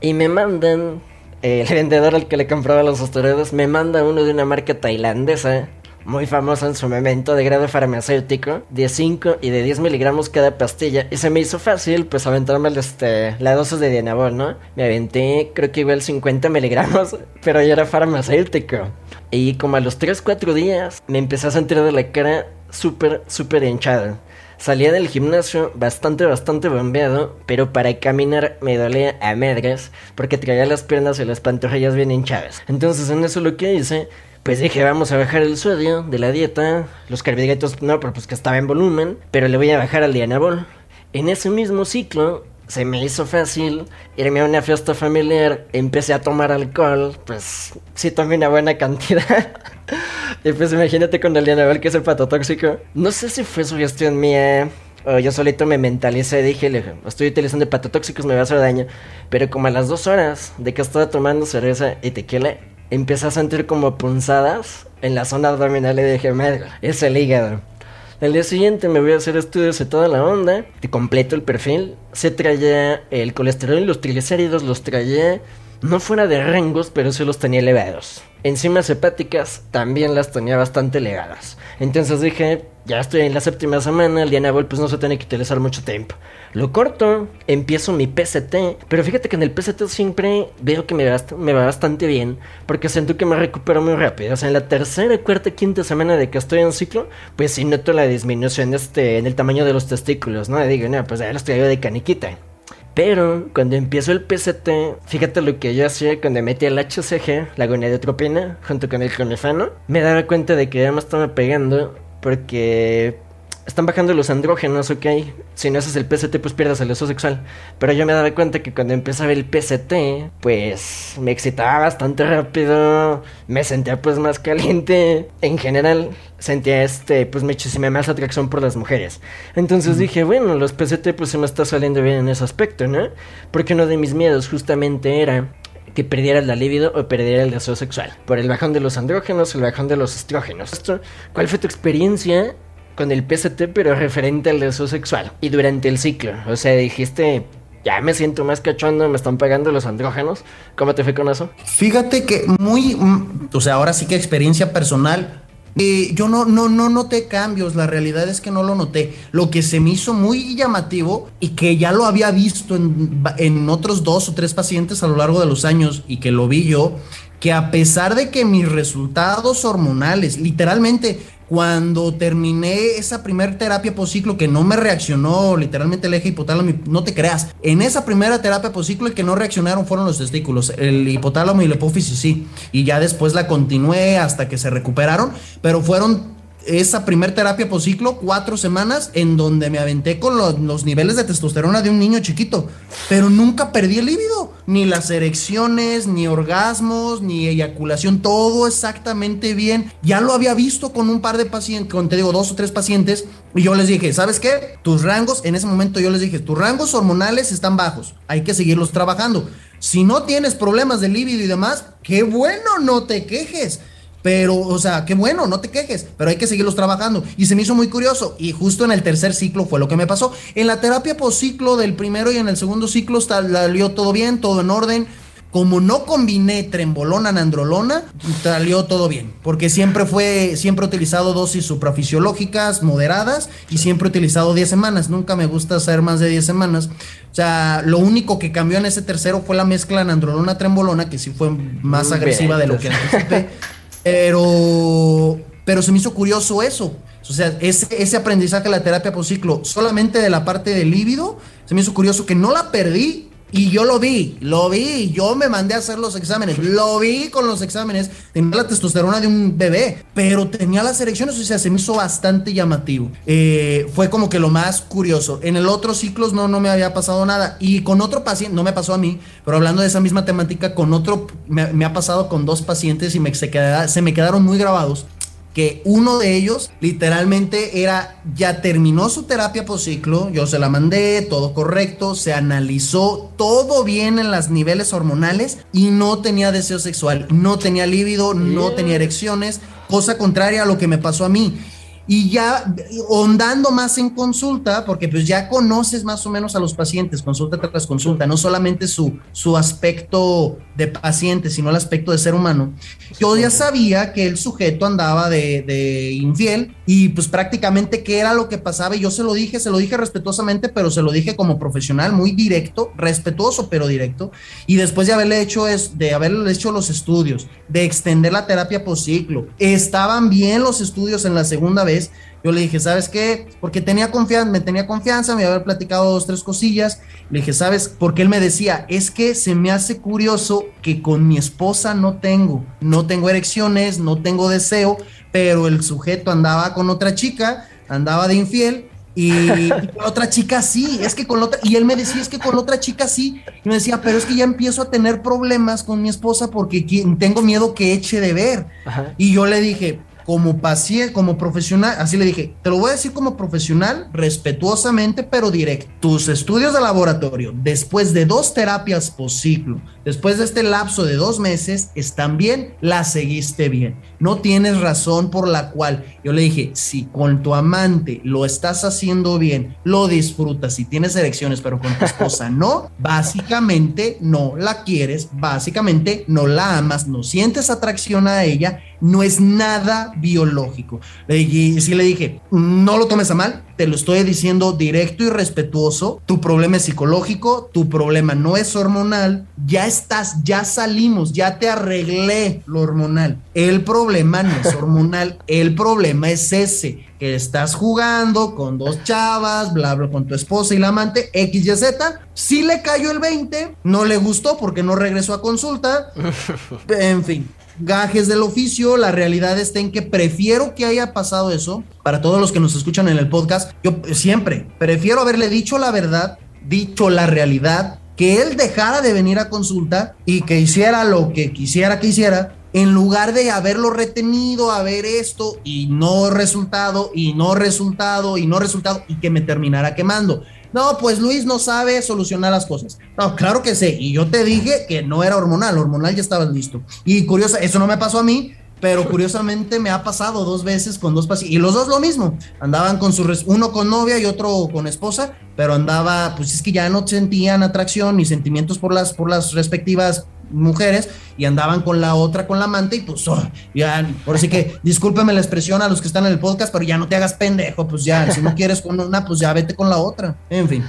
Y me mandan, el vendedor al que le compraba los esteroides, me manda uno de una marca tailandesa, muy famosa en su momento, de grado farmacéutico, de 5 y de 10 miligramos cada pastilla. Y se me hizo fácil, pues, aventarme este, la dosis de Dianabol, ¿no? Me aventé, creo que igual 50 miligramos, pero ya era farmacéutico. Y como a los 3-4 días me empecé a sentir de la cara súper, súper hinchada. Salía del gimnasio bastante, bastante bombeado, pero para caminar me dolía a medras porque traía las piernas y las pantorrillas bien hinchadas. Entonces en eso lo que hice, pues dije vamos a bajar el sodio de la dieta, los carbohidratos no, pero pues que estaba en volumen, pero le voy a bajar al dianabol. En ese mismo ciclo se me hizo fácil irme a una fiesta familiar, empecé a tomar alcohol, pues sí tomé una buena cantidad. y pues imagínate con el Dianabel que es el patotóxico. No sé si fue sugestión mía o yo solito me mentalicé, dije, estoy utilizando patotóxicos, me va a hacer daño. Pero como a las dos horas de que estaba tomando cerveza y tequila, empecé a sentir como punzadas en la zona abdominal y dije, madre, es el hígado. El día siguiente me voy a hacer estudios de toda la onda, te completo el perfil, se traía el colesterol y los triglicéridos, los traía no fuera de rangos, pero sí los tenía elevados. Enzimas hepáticas también las tenía bastante elevadas. Entonces dije, ya estoy en la séptima semana, el Dianabol pues no se tiene que utilizar mucho tiempo. Lo corto, empiezo mi PCT, pero fíjate que en el PCT siempre veo que me va, bastante bien, porque siento que me recupero muy rápido. O sea, en la tercera, cuarta, quinta semana de que estoy en ciclo, pues sí noto la disminución este, en el tamaño de los testículos, ¿no? Y digo, no, pues ya lo estoy de caniquita. Pero cuando empiezo el PCT, fíjate lo que yo hacía cuando metí el HCG, la gonadotropina, junto con el clonifano, me daba cuenta de que ya me estaba pegando porque están bajando los andrógenos, ok. Si no haces el PCT, pues pierdas el deseo sexual. Pero yo me daba cuenta que cuando empezaba el PCT, pues me excitaba bastante rápido. Me sentía pues más caliente. En general, sentía este, pues muchísima más atracción por las mujeres. Entonces dije, bueno, los PCT pues se me está saliendo bien en ese aspecto, ¿no? Porque uno de mis miedos justamente era que perdiera la libido o perdiera el deseo sexual. Por el bajón de los andrógenos, el bajón de los estrógenos. ¿Cuál fue tu experiencia con el PST, pero referente al deseo sexual y durante el ciclo. O sea, dijiste, ya me siento más cachondo, me están pagando los andrógenos. ¿Cómo te fue con eso? Fíjate que muy, mm, o sea, ahora sí que experiencia personal. Eh, yo no, no, no noté cambios, la realidad es que no lo noté. Lo que se me hizo muy llamativo y que ya lo había visto en, en otros dos o tres pacientes a lo largo de los años y que lo vi yo, que a pesar de que mis resultados hormonales, literalmente, cuando terminé esa primera terapia ciclo que no me reaccionó literalmente el eje hipotálamo, no te creas, en esa primera terapia ciclo el que no reaccionaron fueron los testículos, el hipotálamo y la hipófisis sí, y ya después la continué hasta que se recuperaron, pero fueron esa primer terapia por ciclo, cuatro semanas, en donde me aventé con los, niveles de testosterona de un niño chiquito, pero nunca perdí el líbido, ni las erecciones, ni orgasmos, ni eyaculación, todo exactamente bien. Ya lo había visto con un par de pacientes, con te digo, dos o tres pacientes, y yo les dije, ¿sabes qué? Tus rangos, en ese momento yo les dije, tus rangos hormonales están bajos, hay que seguirlos trabajando. Si no tienes problemas de líbido y demás, qué bueno, no te quejes pero, o sea, qué bueno, no te quejes, pero hay que seguirlos trabajando. Y se me hizo muy curioso. Y justo en el tercer ciclo fue lo que me pasó. En la terapia post-ciclo del primero y en el segundo ciclo salió todo bien, todo en orden. Como no combiné trembolona nandrolona, salió todo bien. Porque siempre fue, siempre he utilizado dosis suprafisiológicas moderadas y siempre he utilizado 10 semanas. Nunca me gusta hacer más de 10 semanas. O sea, lo único que cambió en ese tercero fue la mezcla nandrolona trembolona, que sí fue más agresiva de lo que anticipé. Pero, pero se me hizo curioso eso. O sea, ese, ese aprendizaje de la terapia por ciclo, solamente de la parte del líbido, se me hizo curioso que no la perdí y yo lo vi, lo vi, yo me mandé a hacer los exámenes, lo vi con los exámenes, tenía la testosterona de un bebé, pero tenía las erecciones, o sea, se me hizo bastante llamativo. Eh, fue como que lo más curioso. En el otro ciclo no, no me había pasado nada. Y con otro paciente, no me pasó a mí, pero hablando de esa misma temática, con otro, me, ha pasado con dos pacientes y me, se, se me quedaron muy grabados que uno de ellos literalmente era, ya terminó su terapia por ciclo, yo se la mandé, todo correcto, se analizó todo bien en los niveles hormonales y no tenía deseo sexual, no tenía líbido, no tenía erecciones, cosa contraria a lo que me pasó a mí y ya ondando más en consulta, porque pues ya conoces más o menos a los pacientes, consulta tras consulta, no solamente su, su aspecto de paciente, sino el aspecto de ser humano. Yo ya sabía que el sujeto andaba de, de infiel y pues prácticamente qué era lo que pasaba y yo se lo dije, se lo dije respetuosamente, pero se lo dije como profesional, muy directo, respetuoso pero directo, y después de haberle hecho, es, de haberle hecho los estudios, de extender la terapia por ciclo, estaban bien los estudios en la segunda vez, yo le dije, ¿sabes qué? Porque tenía confianza, me tenía confianza, me había platicado dos, tres cosillas. Le dije, ¿sabes? Porque él me decía, es que se me hace curioso que con mi esposa no tengo, no tengo erecciones, no tengo deseo, pero el sujeto andaba con otra chica, andaba de infiel y, con otra chica sí, es que con otra, y él me decía, es que con otra chica sí, y me decía, pero es que ya empiezo a tener problemas con mi esposa porque tengo miedo que eche de ver. Y yo le dije, como paciente, como profesional, así le dije, te lo voy a decir como profesional, respetuosamente, pero directo. Tus estudios de laboratorio, después de dos terapias por ciclo, después de este lapso de dos meses, están bien, la seguiste bien. No tienes razón por la cual yo le dije, si con tu amante lo estás haciendo bien, lo disfrutas, si tienes erecciones, pero con tu esposa no, básicamente no la quieres, básicamente no la amas, no sientes atracción a ella, no es nada biológico. Y sí le dije, no lo tomes a mal, te lo estoy diciendo directo y respetuoso, tu problema es psicológico, tu problema no es hormonal, ya estás, ya salimos, ya te arreglé lo hormonal. El problema no es hormonal, el problema es ese, que estás jugando con dos chavas, bla, bla, con tu esposa y la amante, X, Y, Z. Sí le cayó el 20, no le gustó porque no regresó a consulta. En fin, gajes del oficio, la realidad está en que prefiero que haya pasado eso, para todos los que nos escuchan en el podcast, yo siempre prefiero haberle dicho la verdad, dicho la realidad, que él dejara de venir a consulta y que hiciera lo que quisiera que hiciera, en lugar de haberlo retenido, haber esto y no resultado, y no resultado, y no resultado, y que me terminara quemando. No, pues Luis no sabe solucionar las cosas. No, claro que sé. Y yo te dije que no era hormonal, hormonal ya estabas listo. Y curiosa, eso no me pasó a mí, pero curiosamente me ha pasado dos veces con dos pacientes. Y los dos lo mismo. Andaban con su, uno con novia y otro con esposa, pero andaba, pues es que ya no sentían atracción ni sentimientos por las, por las respectivas mujeres y andaban con la otra, con la amante, y pues, oh, ya, por así que discúlpeme la expresión a los que están en el podcast, pero ya no te hagas pendejo, pues ya, si no quieres con una, pues ya vete con la otra, en fin.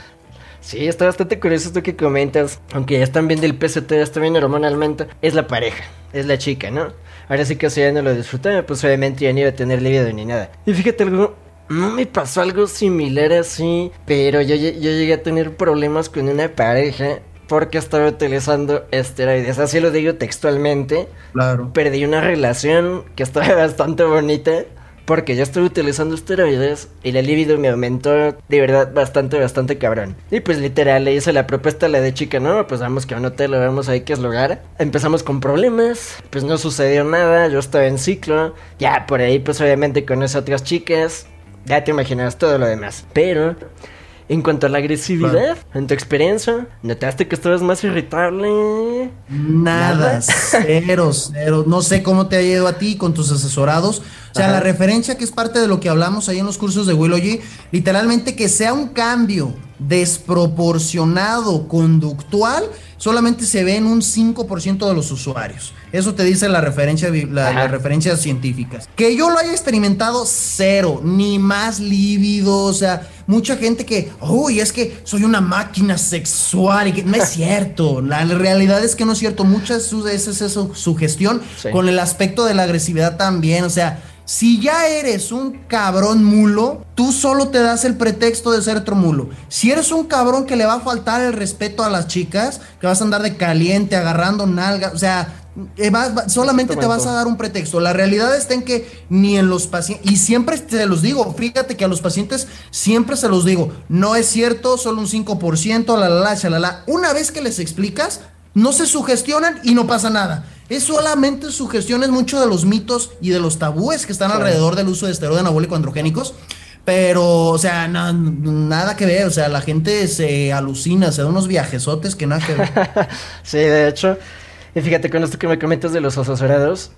Sí, está bastante curioso esto que comentas, aunque ya están viendo el PST, ya están viendo hormonalmente, es la pareja, es la chica, ¿no? Ahora sí que si ya no lo disfrutaba, pues obviamente ya no iba a tener libido ni nada. Y fíjate algo, me pasó algo similar así, pero yo, yo llegué a tener problemas con una pareja porque estaba utilizando esteroides. Así lo digo textualmente. Claro. Perdí una relación que estaba bastante bonita porque yo estuve utilizando esteroides y la libido me aumentó de verdad bastante, bastante cabrón. Y pues literal le hice la propuesta a la de chica, no, pues vamos que a un hotel, lo vemos ahí que es lugar. Empezamos con problemas, pues no sucedió nada, yo estaba en ciclo, ya por ahí pues obviamente con esas otras chicas, ya te imaginas todo lo demás. Pero en cuanto a la agresividad, en tu experiencia, ¿notaste que estabas más irritable? Nada, cero, cero. No sé cómo te ha ido a ti con tus asesorados. O sea, la referencia que es parte de lo que hablamos ahí en los cursos de Willogy, literalmente que sea un cambio desproporcionado conductual, solamente se ve en un 5% de los usuarios. Eso te dice la referencia, las referencias científicas. Que yo lo haya experimentado cero, ni más lívido, o sea, mucha gente que, uy, es que soy una máquina sexual y que no es cierto. La realidad es que no es cierto. Muchas veces es su gestión con el aspecto de la agresividad también, o sea, si ya eres un cabrón mulo, tú solo te das el pretexto de ser otro mulo. Si eres un cabrón que le va a faltar el respeto a las chicas, que vas a andar de caliente, agarrando nalgas, o sea, eh, solamente te vas a dar un pretexto. La realidad está en que ni en los pacientes, y siempre te los digo, fíjate que a los pacientes siempre se los digo, no es cierto, solo un 5%, la la la, la. Una vez que les explicas, no se sugestionan y no pasa nada es solamente sugestiones mucho de los mitos y de los tabúes que están alrededor del uso de esteroides anabólicos androgénicos. Pero, o sea, nada que ver, o sea, la gente se alucina, se da unos viajesotes que nada que ver. sí, de hecho, y fíjate con esto que me comentas de los asesorados,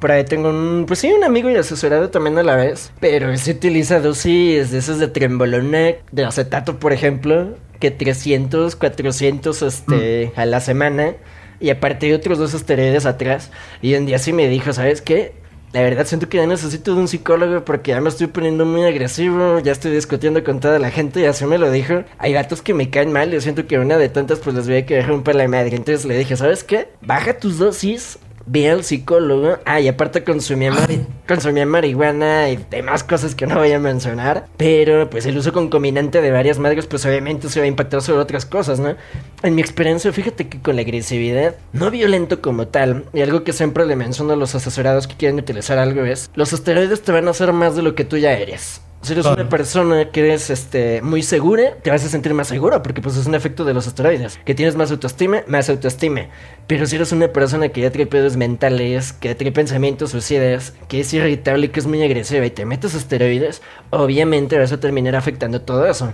por ahí tengo un, pues sí, un amigo y asesorado también a la vez, pero se utiliza dosis de esas de trembolona, de acetato, por ejemplo, que 300, 400 este, mm. a la semana. Y aparte de otros dos esteroides atrás. Y un día sí me dijo, ¿sabes qué? La verdad siento que ya necesito de un psicólogo porque ya me estoy poniendo muy agresivo, ya estoy discutiendo con toda la gente y así me lo dijo. Hay gatos que me caen mal, yo siento que una de tantas pues les voy a quedar un la madre. Entonces le dije, ¿sabes qué? Baja tus dosis vi al psicólogo. Ah, y aparte consumía, consumía marihuana y demás cosas que no voy a mencionar. Pero pues el uso concominante de varias madres, pues obviamente se va a impactar sobre otras cosas, ¿no? En mi experiencia, fíjate que con la agresividad, no violento como tal, y algo que siempre le menciono a los asesorados que quieren utilizar algo es: los esteroides te van a hacer más de lo que tú ya eres. Si eres una persona que eres este, muy segura, te vas a sentir más seguro porque pues es un efecto de los esteroides. Que tienes más autoestima, más autoestima. Pero si eres una persona que ya trae pedos mentales, que trae pensamientos suicidas, que es irritable y que es muy agresiva y te metes esteroides, obviamente vas a terminar afectando todo eso.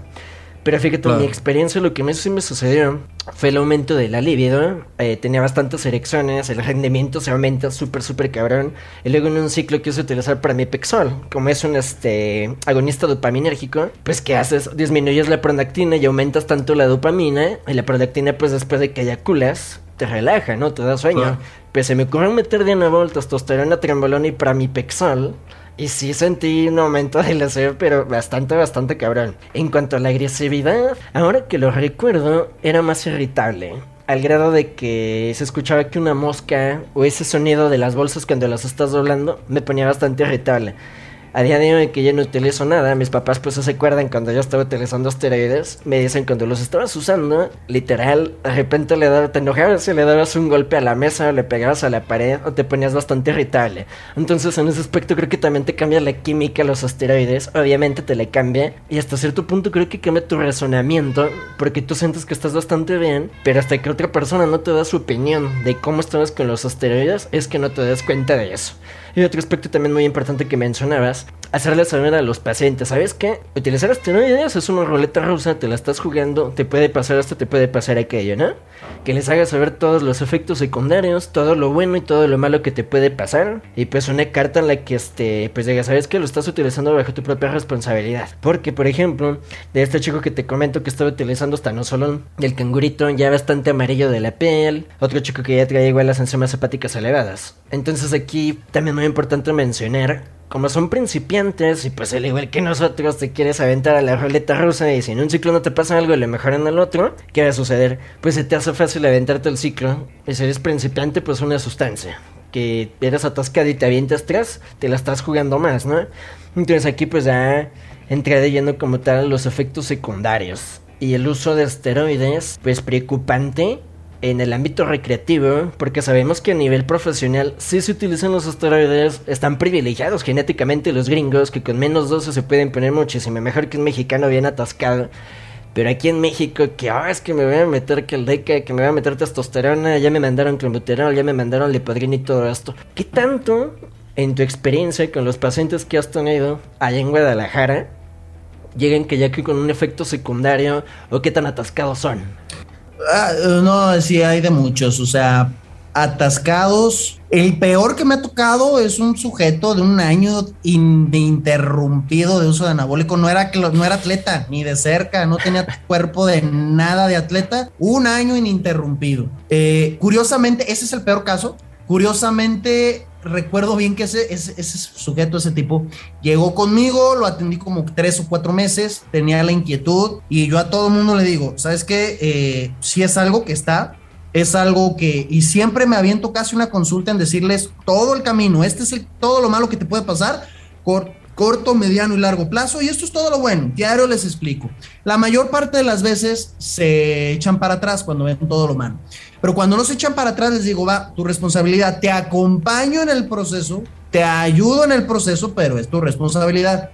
Pero fíjate, mi experiencia, lo que más sí me sucedió fue el aumento de la libido. Eh, tenía bastantes erecciones, el rendimiento se aumenta súper, súper cabrón. Y luego en un ciclo que uso utilizar para mi pexol, como es un este, agonista dopaminérgico, pues ¿qué haces? Disminuyes la prolactina y aumentas tanto la dopamina. Y la prolactina, pues después de que eyaculas, te relaja, ¿no? Te da sueño. Pues se me ocurrió meter de nuevo el testosterona, trembolona y pramipexol y sí sentí un aumento de deseo, pero bastante, bastante cabrón. En cuanto a la agresividad, ahora que lo recuerdo, era más irritable. Al grado de que se escuchaba que una mosca o ese sonido de las bolsas cuando las estás doblando me ponía bastante irritable. A día de hoy que ya no utilizo nada, mis papás pues se acuerdan cuando yo estaba utilizando esteroides, me dicen cuando los estabas usando, literal, de repente le daba, te enojabas y le dabas un golpe a la mesa o le pegabas a la pared o te ponías bastante irritable. Entonces en ese aspecto creo que también te cambia la química los esteroides, obviamente te le cambia y hasta cierto punto creo que cambia tu razonamiento porque tú sientes que estás bastante bien, pero hasta que otra persona no te da su opinión de cómo estabas con los esteroides es que no te das cuenta de eso. Y otro aspecto también muy importante que mencionabas, hacerle saber a los pacientes, ¿sabes qué? Utilizar esteroides es una ruleta rusa, te la estás jugando, te puede pasar esto, te puede pasar aquello, ¿no? Que les hagas saber todos los efectos secundarios, todo lo bueno y todo lo malo que te puede pasar. Y pues una carta en la que este, pues diga, ¿sabes qué? Lo estás utilizando bajo tu propia responsabilidad. Porque, por ejemplo, de este chico que te comento que estaba utilizando hasta no solo del cangurito ya bastante amarillo de la piel, otro chico que ya trae igual las enzimas hepáticas elevadas. Entonces aquí también muy importante mencionar, como son principiantes y pues al igual que nosotros te quieres aventar a la ruleta rusa y si en un ciclo no te pasa algo y lo mejor en el otro, ¿qué va a suceder? Pues se te hace fácil aventarte el ciclo y si eres principiante pues una sustancia que eres atascado y te avientas atrás, te la estás jugando más, ¿no? Entonces aquí pues ya entré de lleno como tal los efectos secundarios y el uso de esteroides pues preocupante en el ámbito recreativo, porque sabemos que a nivel profesional si se utilizan los esteroides, están privilegiados genéticamente los gringos, que con menos dosis se pueden poner muchísimo mejor que un mexicano bien atascado. Pero aquí en México, que ahora es que me voy a meter que el deca, que me voy a meter testosterona, ya me mandaron clenbuterol, ya me mandaron lipodrina y todo esto. ¿Qué tanto, en tu experiencia con los pacientes que has tenido allá en Guadalajara, llegan que ya que con un efecto secundario o qué tan atascados son? Ah, no, sí, hay de muchos, o sea, atascados. El peor que me ha tocado es un sujeto de un año ininterrumpido de uso de anabólico. No era, no era atleta, ni de cerca, no tenía cuerpo de nada de atleta. Un año ininterrumpido. Eh, curiosamente, ese es el peor caso. Curiosamente, recuerdo bien que ese, ese, sujeto, ese tipo, llegó conmigo, lo atendí como tres o cuatro meses, tenía la inquietud y yo a todo mundo le digo, ¿sabes qué? Eh, si es algo que está, es algo que, y siempre me aviento casi una consulta en decirles todo el camino, este es todo lo malo que te puede pasar, corto, mediano y largo plazo, y esto es todo lo bueno, diario les explico. La mayor parte de las veces se echan para atrás cuando ven todo lo malo. Pero cuando no se echan para atrás, les digo, va, tu responsabilidad, te acompaño en el proceso, te ayudo en el proceso, pero es tu responsabilidad.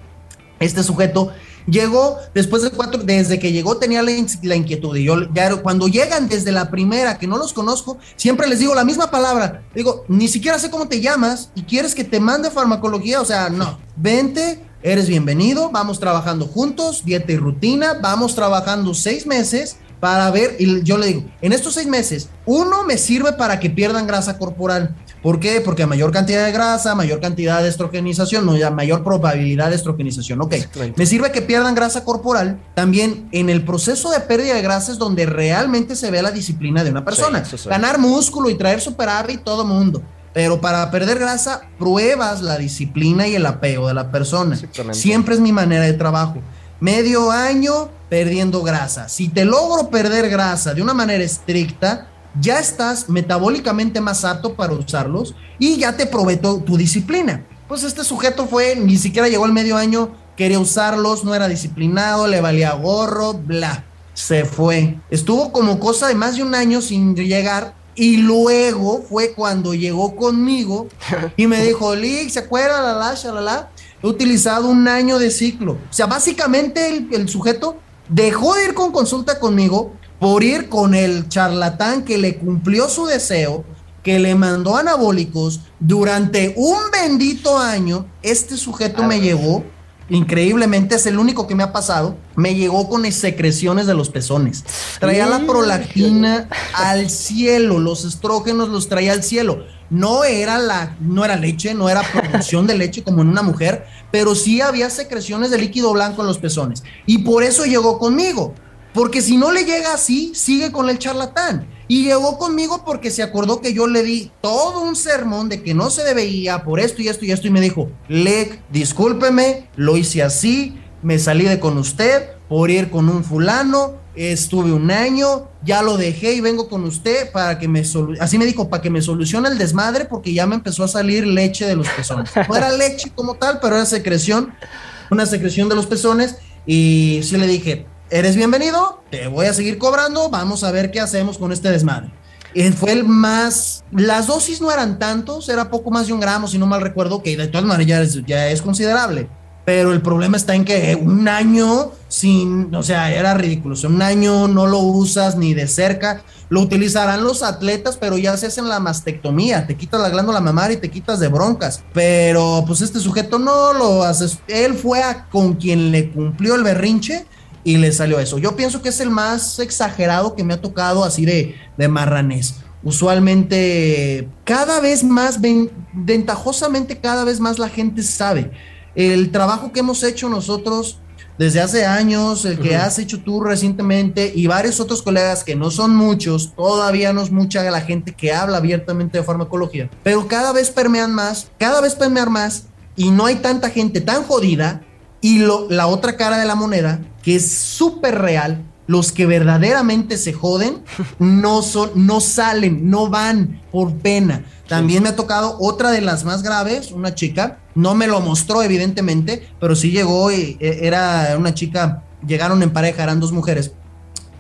Este sujeto llegó después de cuatro, desde que llegó tenía la, inquietud. Y yo, ya, cuando llegan desde la primera, que no los conozco, siempre les digo la misma palabra. Digo, ni siquiera sé cómo te llamas y quieres que te mande farmacología. O sea, no, vente, eres bienvenido, vamos trabajando juntos, dieta y rutina, vamos trabajando seis meses para ver, y yo le digo, en estos seis meses, uno me sirve para que pierdan grasa corporal. ¿Por qué? Porque a mayor cantidad de grasa, mayor cantidad de estrogenización, no, ya mayor probabilidad de estrogenización. Ok, me sirve que pierdan grasa corporal. También en el proceso de pérdida de grasa es donde realmente se ve la disciplina de una persona. Ganar músculo y traer superávit todo mundo. Pero para perder grasa, pruebas la disciplina y el apego de la persona. Siempre es mi manera de trabajo. Medio año perdiendo grasa. Si te logro perder grasa de una manera estricta, ya estás metabólicamente más apto para usarlos y ya te probé tu disciplina. Pues este sujeto fue, ni siquiera llegó al medio año, quería usarlos, no era disciplinado, le valía gorro, bla. Se fue. Estuvo como cosa de más de un año sin llegar Y luego fue cuando llegó conmigo y me dijo, Lick, ¿se acuerda? La, la, la, la. He utilizado un año de ciclo. O sea, básicamente el, el sujeto dejó de ir con consulta conmigo por ir con el charlatán que le cumplió su deseo, que le mandó anabólicos durante un bendito año. Este sujeto me llegó increíblemente es el único que me ha pasado, me llegó con secreciones de los pezones. Traía la prolactina al cielo, los estrógenos los traía al cielo. No era la no era leche, no era producción de leche como en una mujer, pero sí había secreciones de líquido blanco en los pezones. Y por eso llegó conmigo. Porque si no le llega así, sigue con el charlatán. Y llegó conmigo porque se acordó que yo le di todo un sermón de que no se debía por esto y esto y esto. Y me dijo, Lec, discúlpeme, lo hice así, me salí de con usted por ir con un fulano, estuve un año, ya lo dejé y vengo con usted para que me así me dijo, para que me solucione el desmadre porque ya me empezó a salir leche de los pezones. No era leche como tal, pero era secreción, una secreción de los pezones. Y sí le dije, eres bienvenido, te voy a seguir cobrando, vamos a ver qué hacemos con este desmadre. Y fue el más, las dosis no eran tantos, era poco más de un gramo, si no mal recuerdo, que de todas maneras ya es, considerable. Pero el problema está en que un año sin, o sea, era ridículo. un año no lo usas ni de cerca. Lo utilizarán los atletas, pero ya se hacen la mastectomía. Te quitas la glándula mamaria y te quitas de broncas. Pero pues este sujeto no lo hace. Él fue con quien le cumplió el berrinche y le salió eso. Yo pienso que es el más exagerado que me ha tocado así de, de marranés. Usualmente, cada vez más, ventajosamente, cada vez más la gente sabe. El trabajo que hemos hecho nosotros desde hace años, el que has hecho tú recientemente y varios otros colegas que no son muchos, todavía no es mucha la gente que habla abiertamente de farmacología, pero cada vez permean más, cada vez permean más y no hay tanta gente tan jodida y lo, la otra cara de la moneda, que es súper real, los que verdaderamente se joden no son, no salen, no van por pena. También me ha tocado otra de las más graves, una chica, no me lo mostró evidentemente, pero sí llegó y e, era una chica, llegaron en pareja, eran dos mujeres,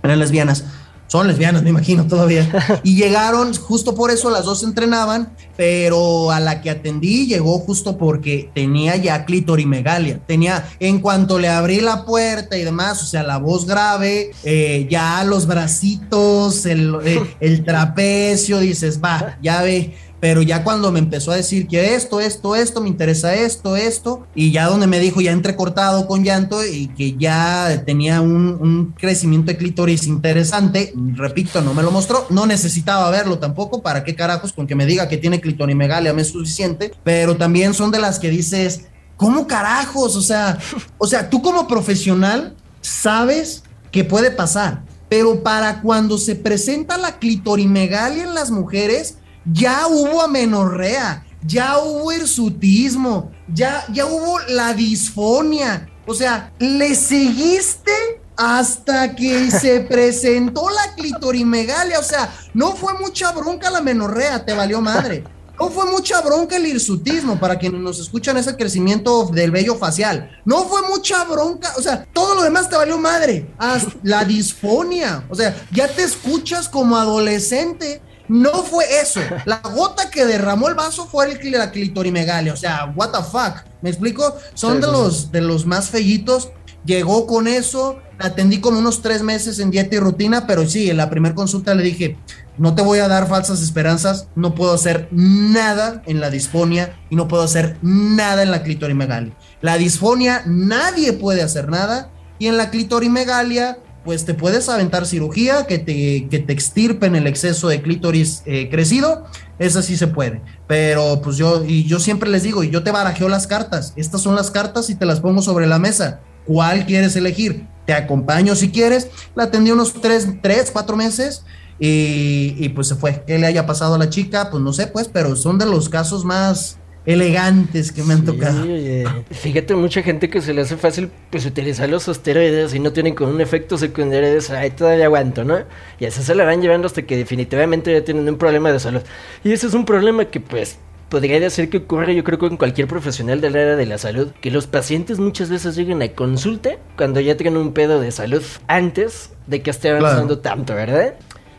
eran lesbianas son lesbianas, me imagino todavía. Y llegaron, justo por eso las dos entrenaban, pero a la que atendí llegó justo porque tenía ya clitorimegalia. Tenía, en cuanto le abrí la puerta y demás, o sea, la voz grave, eh, ya los bracitos, el, eh, el trapecio, dices, va, ya ve pero ya cuando me empezó a decir que esto, esto, esto, me interesa esto, esto, y ya donde me dijo ya entrecortado con llanto y que ya tenía un, crecimiento de clítoris interesante, repito, no me lo mostró, no necesitaba verlo tampoco, ¿para qué carajos? Con que me diga que tiene clitorimegalia me es suficiente, pero también son de las que dices, ¿cómo carajos? O sea, o sea, tú como profesional sabes que puede pasar, pero para cuando se presenta la clitorimegalia en las mujeres, ya hubo amenorrea, ya hubo hirsutismo, ya, ya hubo la disfonia. O sea, le seguiste hasta que se presentó la clitorimegalia. O sea, no fue mucha bronca la menorrea, te valió madre. No fue mucha bronca el hirsutismo, para quienes nos escuchan ese crecimiento del vello facial. No fue mucha bronca, o sea, todo lo demás te valió madre. Hasta la disfonia, o sea, ya te escuchas como adolescente no fue eso. La gota que derramó el vaso fue el, la clitorimegalia. O sea, what the fuck. ¿Me explico? Son de, los, de los más fellitos. Llegó con eso. La atendí como unos tres meses en dieta y rutina, pero sí, en la primera consulta le dije, no te voy a dar falsas esperanzas, no puedo hacer nada en la disfonia y no puedo hacer nada en la clitorimegalia. La disfonia nadie puede hacer nada y en la clitorimegalia pues te puedes aventar cirugía que te, que te extirpen el exceso de clítoris eh, crecido, esa sí se puede. Pero pues yo, y yo siempre les digo, y yo te barajeo las cartas, estas son las cartas y te las pongo sobre la mesa. ¿Cuál quieres elegir? Te acompaño si quieres. La atendí unos tres, tres cuatro meses y, y pues se fue. ¿Qué le haya pasado a la chica? Pues no sé, pues, pero son de los casos más, elegantes que me han tocado. Fíjate, mucha gente que se le hace fácil pues utilizar los esteroides y no tienen con un efecto secundario de eso, ay, todavía aguanto, ¿no? Y así se la van llevando hasta que definitivamente ya tienen un problema de salud. Y ese es un problema que pues podría decir que ocurre yo creo con cualquier profesional del área de la salud, que los pacientes muchas veces lleguen a consulta cuando ya tienen un pedo de salud antes de que esté avanzando tanto, ¿verdad?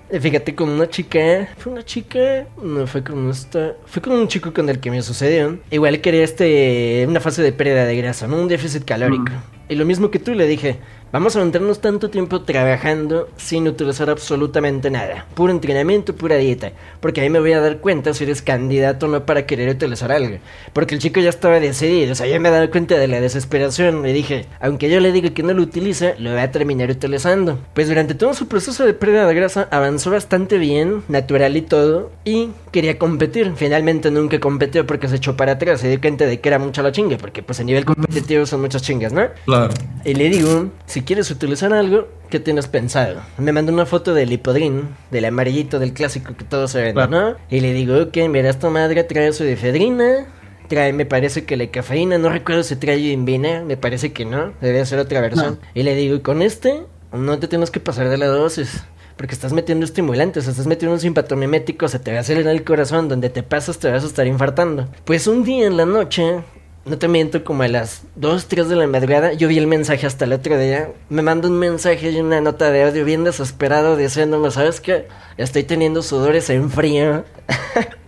Fíjate, con una chica. Fue una chica. No fue con esta. Fue con un chico con el que me sucedió. Igual quería este. Una fase de pérdida de grasa, ¿no? Un déficit calórico. Mm. Y lo mismo que tú le dije. Vamos a mantenernos tanto tiempo trabajando sin utilizar absolutamente nada. Puro entrenamiento, pura dieta. Porque ahí me voy a dar cuenta si eres candidato o no para querer utilizar algo. Porque el chico ya estaba decidido. O sea, ya me he dado cuenta de la desesperación. Le dije, aunque yo le diga que no lo utilice, lo voy a terminar utilizando. Pues durante todo su proceso de pérdida de grasa avanzó bastante bien, natural y todo. Y quería competir. Finalmente nunca competió porque se echó para atrás. Se dio cuenta de que era mucha la chinga. Porque pues a nivel competitivo son muchas chingas, ¿no? Claro. Y le digo, si quieres utilizar algo, ¿qué tienes pensado? Me mandó una foto del hipodrín, del amarillito del clásico que todos se ven, ¿no? Y le digo, ok, mira, esta madre trae su efedrina, trae, me parece que la cafeína, no recuerdo si trae invina, me parece que no, debe ser otra versión. Y le digo, y con este, no te tienes que pasar de la dosis. Porque estás metiendo estimulantes, estás metiendo un simpatomimético, se te va a acelerar el corazón, donde te pasas te vas a estar infartando. Pues un día en la noche no te miento, como a las 2, 3 de la madrugada, yo vi el mensaje hasta el otro día. Me manda un mensaje y una nota de audio bien desesperado diciéndome, ¿sabes qué? Estoy teniendo sudores en frío.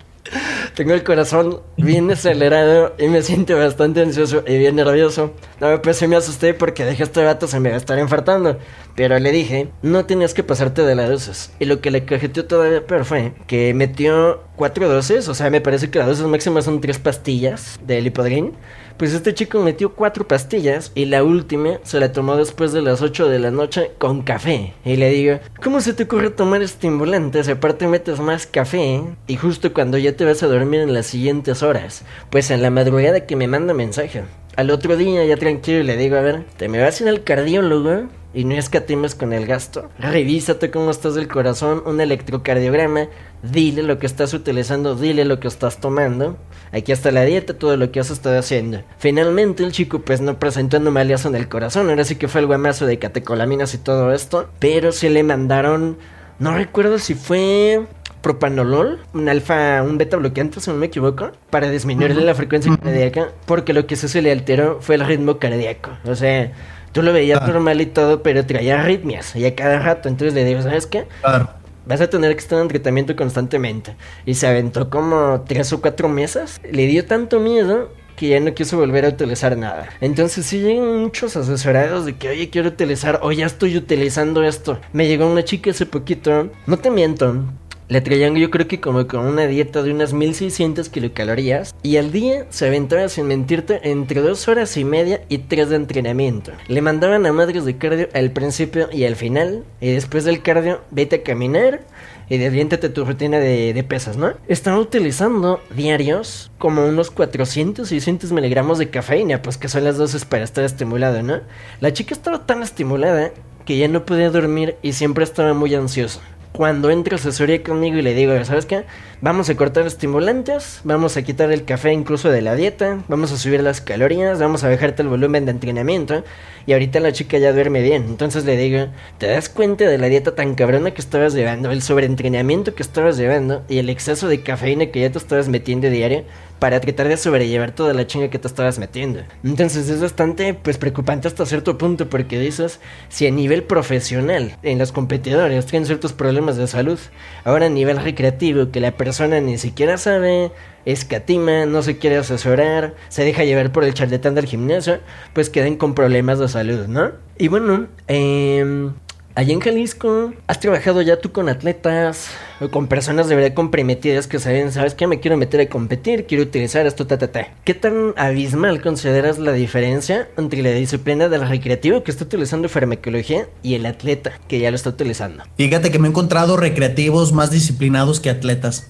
Tengo el corazón bien acelerado y me siento bastante ansioso y bien nervioso. No, pues sí me asusté porque dije este vato se me va a estar infartando. Pero le dije, no tenías que pasarte de las dosis. Y lo que le cajeteó todavía peor fue que metió cuatro dosis. O sea, me parece que las dosis máximas son tres pastillas de lipodrin. Pues este chico metió cuatro pastillas y la última se la tomó después de las 8 de la noche con café. Y le digo, ¿cómo se te ocurre tomar estimulantes? Aparte metes más café y justo cuando ya te vas a dormir en las siguientes horas. Pues en la madrugada que me manda mensaje. Al otro día ya tranquilo le digo, a ver, te me vas a ir al cardiólogo y no escatimes con el gasto. Revísate cómo estás del corazón, un electrocardiograma, dile lo que estás utilizando, dile lo que estás tomando. Aquí está la dieta, todo lo que has estado haciendo. Finalmente el chico pues no presentó anomalias en el corazón, ahora sí que fue el guamazo de catecolaminas y todo esto, pero se le mandaron, no recuerdo si fue propanolol, un alfa, un beta bloqueante, si no me equivoco, para disminuirle la frecuencia cardíaca, porque lo que se le alteró fue el ritmo cardíaco. O sea, Tú lo veías ah. normal y todo, pero traía arritmias y a cada rato. Entonces le digo, ¿sabes qué? Claro. Vas a tener que estar en tratamiento constantemente. Y se aventó como tres o cuatro meses. Le dio tanto miedo que ya no quiso volver a utilizar nada. Entonces sí llegan muchos asesorados de que, oye, quiero utilizar, o ya estoy utilizando esto. Me llegó una chica hace poquito, no te miento, le traían yo creo que como con una dieta de unas 1600 kilocalorías y al día se aventaba sin mentirte entre dos horas y media y tres de entrenamiento. Le mandaban a madres de cardio al principio y al final y después del cardio vete a caminar y desviéntate tu rutina de, de, pesas, ¿no? Estaba utilizando diarios como unos 400, 600 miligramos de cafeína, pues que son las dosis para estar estimulado, ¿no? La chica estaba tan estimulada que ya no podía dormir y siempre estaba muy ansiosa cuando entra asesoría conmigo y le digo, ¿sabes qué? Vamos a cortar estimulantes, vamos a quitar el café incluso de la dieta, vamos a subir las calorías, vamos a bajarte el volumen de entrenamiento y ahorita la chica ya duerme bien. Entonces le digo, ¿te das cuenta de la dieta tan cabrona que estabas llevando, el sobreentrenamiento que estabas llevando y el exceso de cafeína que ya te estabas metiendo diario? Para tratar de sobrellevar toda la chinga que te estabas metiendo. Entonces es bastante pues preocupante hasta cierto punto porque dices, si a nivel profesional en los competidores tienen ciertos problemas de salud, ahora a nivel recreativo que la persona ni siquiera sabe, escatima, no se quiere asesorar, se deja llevar por el charlatán del gimnasio, pues queden con problemas de salud, ¿no? Y bueno, eh, Allí en Jalisco, ¿has trabajado ya tú con atletas o con personas de verdad comprometidas que saben, sabes que me quiero meter a competir, quiero utilizar esto, ta, ta, ta? ¿Qué tan abismal consideras la diferencia entre la disciplina del recreativo que está utilizando farmacología y el atleta que ya lo está utilizando? Fíjate que me he encontrado recreativos más disciplinados que atletas.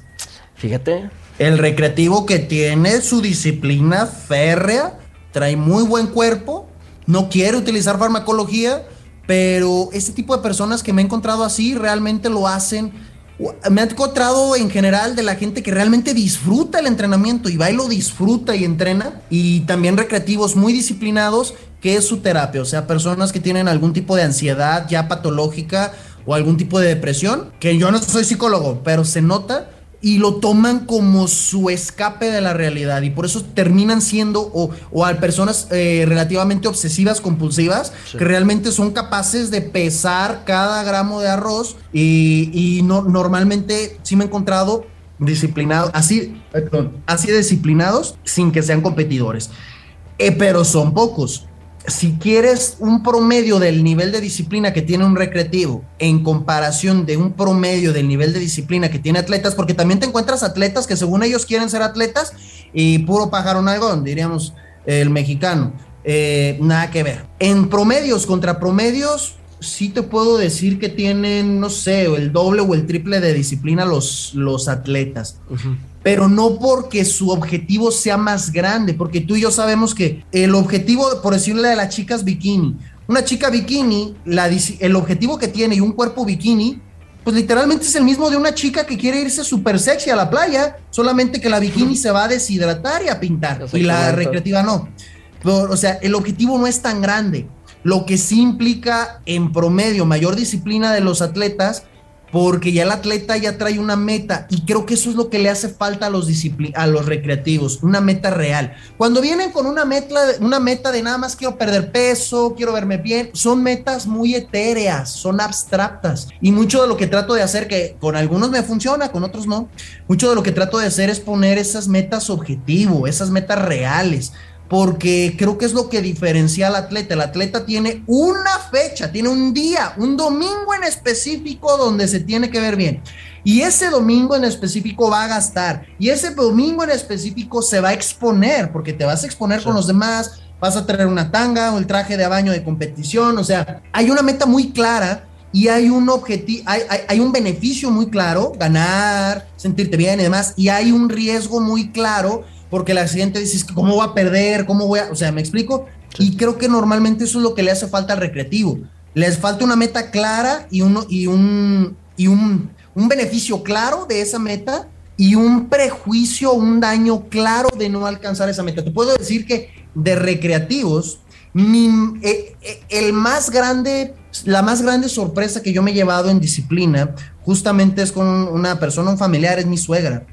Fíjate. El recreativo que tiene su disciplina férrea, trae muy buen cuerpo, no quiere utilizar farmacología pero este tipo de personas que me he encontrado así realmente lo hacen. Me he encontrado en general de la gente que realmente disfruta el entrenamiento y va y lo disfruta y entrena. Y también recreativos muy disciplinados, que es su terapia. O sea, personas que tienen algún tipo de ansiedad ya patológica o algún tipo de depresión. Que yo no soy psicólogo, pero se nota y lo toman como su escape de la realidad. Y por eso terminan siendo o, o a personas eh, relativamente obsesivas compulsivas que realmente son capaces de pesar cada gramo de arroz y, y no, normalmente sí me he encontrado disciplinados, así, perdón, así disciplinados sin que sean competidores. Eh, pero son pocos si quieres un promedio del nivel de disciplina que tiene un recreativo en comparación de un promedio del nivel de disciplina que tiene atletas, porque también te encuentras atletas que según ellos quieren ser atletas y puro pájaro algodón, diríamos el mexicano. Eh, nada que ver. En promedios contra promedios, sí te puedo decir que tienen, no sé, el doble o el triple de disciplina los, los atletas pero no porque su objetivo sea más grande, porque tú y yo sabemos que el objetivo, por decirle de las chicas bikini, una chica bikini, la, el objetivo que tiene y un cuerpo bikini, pues literalmente es el mismo de una chica que quiere irse súper sexy a la playa, solamente que la bikini se va a deshidratar y a pintar, y la recreativa no. o sea, el objetivo no es tan grande. Lo que sí implica en promedio mayor disciplina de los atletas porque ya el atleta ya trae una meta y creo que eso es lo que le hace falta a los, a los recreativos, una meta real. Cuando vienen con una meta, una meta de nada más quiero perder peso, quiero verme bien, son metas muy etéreas, son abstractas y mucho de lo que trato de hacer, que con algunos me funciona, con otros no, mucho de lo que trato de hacer es poner esas metas objetivo, esas metas reales, porque creo que es lo que diferencia al atleta. El atleta tiene una fecha, tiene un día, un domingo en específico donde se tiene que ver bien. Y ese domingo en específico va a gastar. Y ese domingo en específico se va a exponer, porque te vas a exponer con los demás, vas a tener una tanga o el traje de baño de competición. O sea, hay una meta muy clara y hay un objetivo, hay, hay, un beneficio muy claro, ganar, sentirte bien y demás, y hay un riesgo muy claro porque la siguiente dices, ¿cómo voy a perder? ¿Cómo voy a...? O sea, ¿me explico? Y creo que normalmente eso es lo que le hace falta al recreativo. Les falta una meta clara y, uno, y, un, y un, un beneficio claro de esa meta y un prejuicio, un daño claro de no alcanzar esa meta. Te puedo decir que de recreativos, eh, eh, el más grande, la más grande sorpresa que yo me he llevado en disciplina, justamente es con una persona, un familiar, es mi suegra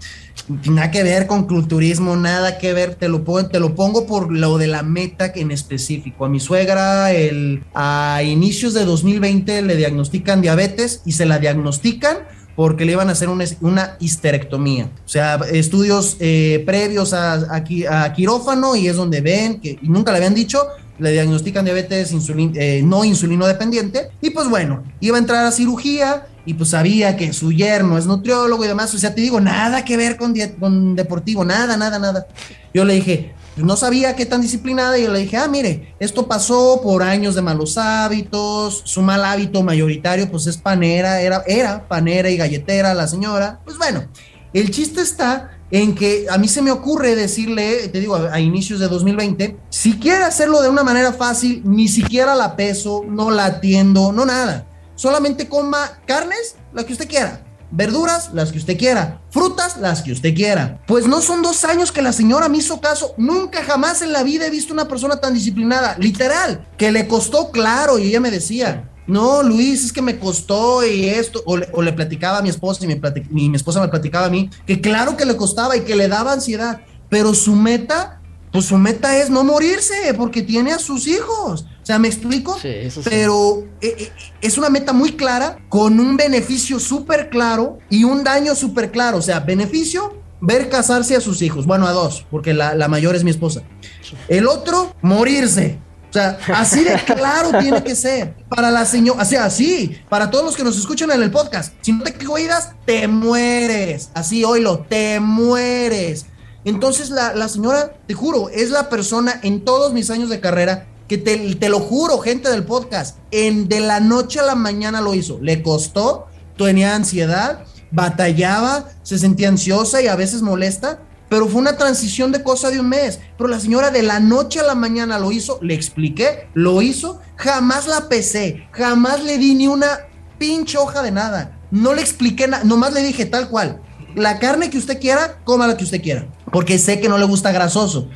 nada que ver con culturismo, nada que ver, te lo, pongo, te lo pongo por lo de la meta en específico. A mi suegra el, a inicios de 2020 le diagnostican diabetes y se la diagnostican porque le iban a hacer una, histerectomía. O sea, estudios eh, previos a, a, quirófano y es donde ven que nunca le habían dicho, le diagnostican diabetes eh, no insulino dependiente y pues bueno, iba a entrar a cirugía y pues sabía que su yerno es nutriólogo y demás, o sea, te digo, nada que ver con, con deportivo, nada, nada, nada. Yo le dije, pues, no sabía qué tan disciplinada y yo le dije, ah, mire, esto pasó por años de malos hábitos, su mal hábito mayoritario pues es panera, era, era panera y galletera la señora, pues bueno, el chiste está en que a mí se me ocurre decirle, te digo, a, inicios de 2020, si quiere hacerlo de una manera fácil, ni siquiera la peso, no la atiendo, no nada solamente coma carnes, las que usted quiera. Verduras, las que usted quiera. Frutas, las que usted quiera. Pues no son dos años que la señora me hizo caso. Nunca jamás en la vida he visto una persona tan disciplinada. Literal. Que le costó claro y ella me decía, no, Luis, es que me costó y esto, o le, platicaba a mi esposa y mi, mi, esposa me platicaba a mí, que claro que le costaba y que le daba ansiedad, pero su meta, pues su meta es no morirse porque tiene a sus hijos. O sea, ¿me explico? Sí, eso sí. Pero eh, eh, es una meta muy clara, con un beneficio súper claro y un daño súper claro. O sea, beneficio, ver casarse a sus hijos. Bueno, a dos, porque la, mayor es mi esposa. El otro, morirse. O sea, así de claro tiene que ser. Para la señora, o sea, así, para todos los que nos escuchan en el podcast. Si no te cuidas, te mueres. Así, oílo, te mueres. Entonces, la, la señora, te juro, es la persona en todos mis años de carrera que te, lo juro, gente del podcast, en de la noche a la mañana lo hizo. Le costó, tenía ansiedad, batallaba, se sentía ansiosa y a veces molesta, pero fue una transición de cosa de un mes. Pero la señora de la noche a la mañana lo hizo, le expliqué, lo hizo, jamás la pesé, jamás le di ni una pinche hoja de nada. No le expliqué nada, nomás le dije tal cual. La carne que usted quiera, coma la que usted quiera. Porque sé que no le gusta grasoso.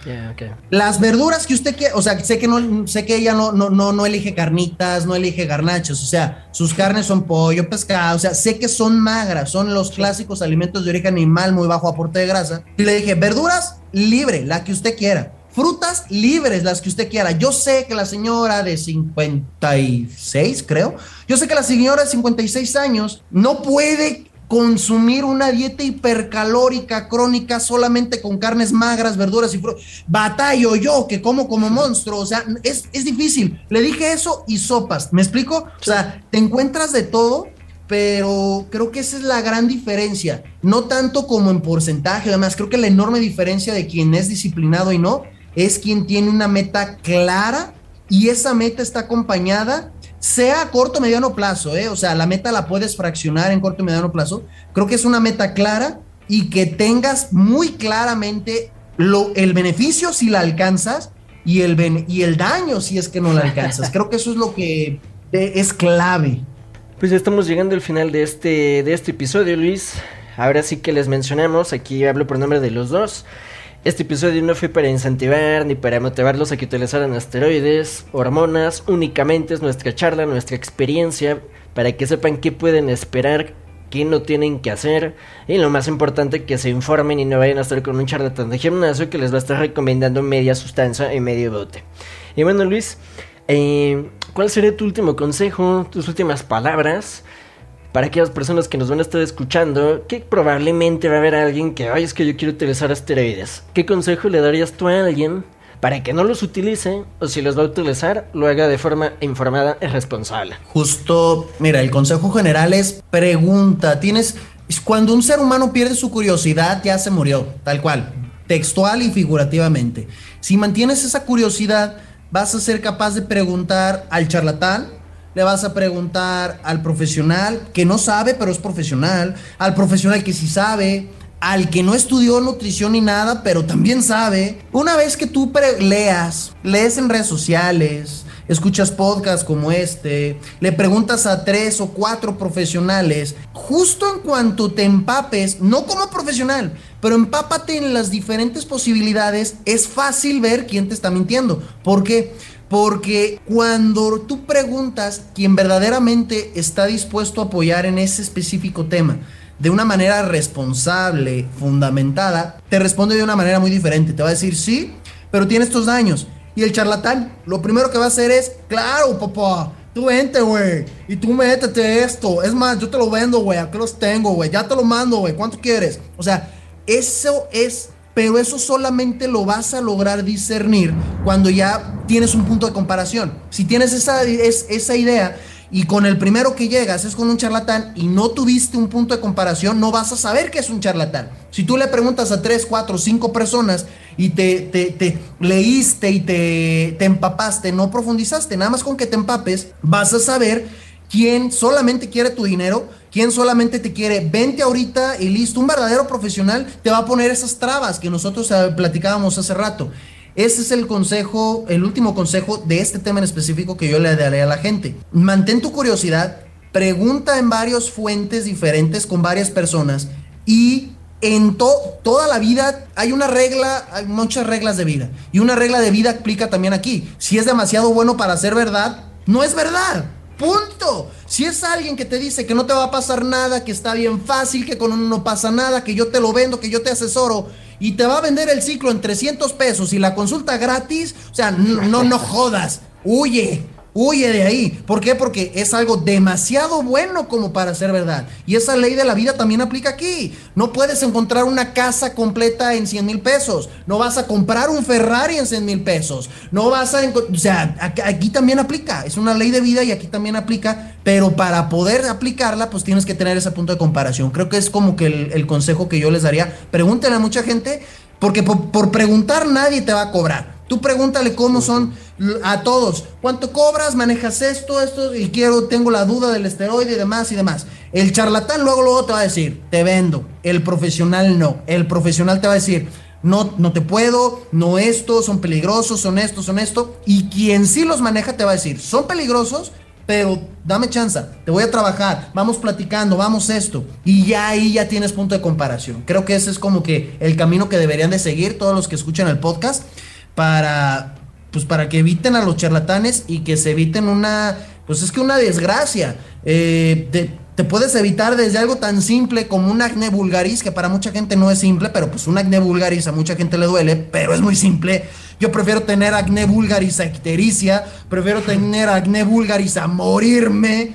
Las verduras que usted quiere, o sea, sé que no, sé que ella no, no, no, no elige carnitas, no elige garnachos, o sea, sus carnes son pollo, pescado, o sea, sé que son magras, son los clásicos alimentos de origen animal, muy bajo aporte de grasa. Y le dije, verduras libre, la que usted quiera. Frutas libres, las que usted quiera. Yo sé que la señora de 56, creo, yo sé que la señora de 56 años no puede consumir una dieta hipercalórica crónica solamente con carnes magras, verduras y frutas. Batallo yo, que como como monstruo, o sea, es, es difícil. Le dije eso y sopas, ¿me explico? O sea, te encuentras de todo, pero creo que esa es la gran diferencia. No tanto como en porcentaje, además, creo que la enorme diferencia de quien es disciplinado y no es quien tiene una meta clara y esa meta está acompañada sea a corto o mediano plazo, ¿eh? o sea, la meta la puedes fraccionar en corto y mediano plazo. Creo que es una meta clara y que tengas muy claramente lo, el beneficio si la alcanzas y el, y el daño si es que no la alcanzas. Creo que eso es lo que eh, es clave. Pues estamos llegando al final de este, de este episodio, Luis. Ahora sí que les mencionamos, aquí hablo por nombre de los dos. Este episodio no fue para incentivar ni para motivarlos a que utilizaran asteroides, hormonas, únicamente es nuestra charla, nuestra experiencia, para que sepan qué pueden esperar, qué no tienen que hacer, y lo más importante, que se informen y no vayan a estar con un charlatán de gimnasio que les va a estar recomendando media sustancia y medio bote. Y bueno, Luis, eh, ¿cuál sería tu último consejo, tus últimas palabras? Para aquellas personas que nos van a estar escuchando, que probablemente va a haber alguien que, ay, es que yo quiero utilizar asteroides. ¿Qué consejo le darías tú a alguien para que no los utilice o si los va a utilizar, lo haga de forma informada y responsable? Justo, mira, el consejo general es pregunta. Tienes, cuando un ser humano pierde su curiosidad, ya se murió, tal cual, textual y figurativamente. Si mantienes esa curiosidad, vas a ser capaz de preguntar al charlatán, le vas a preguntar al profesional que no sabe, pero es profesional, al profesional que sí sabe, al que no estudió nutrición ni nada, pero también sabe. Una vez que tú leas, lees en redes sociales, escuchas podcasts como este, le preguntas a tres o cuatro profesionales, justo en cuanto te empapes, no como profesional, pero empápate en las diferentes posibilidades, es fácil ver quién te está mintiendo. ¿Por qué? Porque cuando tú preguntas quién verdaderamente está dispuesto a apoyar en ese específico tema de una manera responsable, fundamentada, te responde de una manera muy diferente. Te va a decir, sí, pero tiene estos daños. Y el charlatán, lo primero que va a hacer es, claro, papá, tú vente, güey, y tú métete esto. Es más, yo te lo vendo, güey, aquí los tengo, güey, ya te lo mando, güey, ¿cuánto quieres? O sea, eso es pero eso solamente lo vas a lograr discernir cuando ya tienes un punto de comparación. Si tienes esa, esa idea y con el primero que llegas es con un charlatán y no tuviste un punto de comparación, no vas a saber que es un charlatán. Si tú le preguntas a tres, cuatro, cinco personas y te, te, leíste y te, te empapaste, no profundizaste, nada más con que te empapes, vas a saber quién solamente quiere tu dinero ¿Quién solamente te quiere? Vente ahorita y listo. Un verdadero profesional te va a poner esas trabas que nosotros eh, platicábamos hace rato. Ese es el consejo, el último consejo de este tema en específico que yo le daré a la gente. Mantén tu curiosidad, pregunta en varias fuentes diferentes con varias personas y en toda la vida hay una regla, hay muchas reglas de vida. Y una regla de vida aplica también aquí. Si es demasiado bueno para ser verdad, no es verdad. Punto. Si es alguien que te dice que no te va a pasar nada, que está bien fácil, que con uno no pasa nada, que yo te lo vendo, que yo te asesoro y te va a vender el ciclo en 300 pesos y la consulta gratis, o sea, no, no, no jodas. Huye. Huye de ahí. ¿Por qué? Porque es algo demasiado bueno como para ser verdad. Y esa ley de la vida también aplica aquí. No puedes encontrar una casa completa en 100 mil pesos. No vas a comprar un Ferrari en 100 mil pesos. No vas a... O sea, aquí también aplica. Es una ley de vida y aquí también aplica. Pero para poder aplicarla, pues tienes que tener ese punto de comparación. Creo que es como que el, consejo que yo les daría. Pregúntenle a mucha gente, porque por preguntar nadie te va a cobrar. Tú pregúntale cómo son a todos. ¿Cuánto cobras? ¿Manejas esto, esto? Y quiero, tengo la duda del esteroide y demás y demás. El charlatán luego, luego te va a decir, te vendo. El profesional no. El profesional te va a decir, no, no te puedo, no esto, son peligrosos, son esto, son esto. Y quien sí los maneja te va a decir, son peligrosos, pero dame chance, te voy a trabajar, vamos platicando, vamos esto. Y ya ahí ya tienes punto de comparación. Creo que ese es como que el camino que deberían de seguir todos los que escuchan el podcast para, pues para que eviten a los charlatanes y que se eviten una, pues es que una desgracia. Eh, te puedes evitar desde algo tan simple como un acné vulgaris, que para mucha gente no es simple, pero pues un acné vulgaris a mucha gente le duele, pero es muy simple. Yo prefiero tener acné vulgaris a ictericia, prefiero tener acné vulgaris a morirme.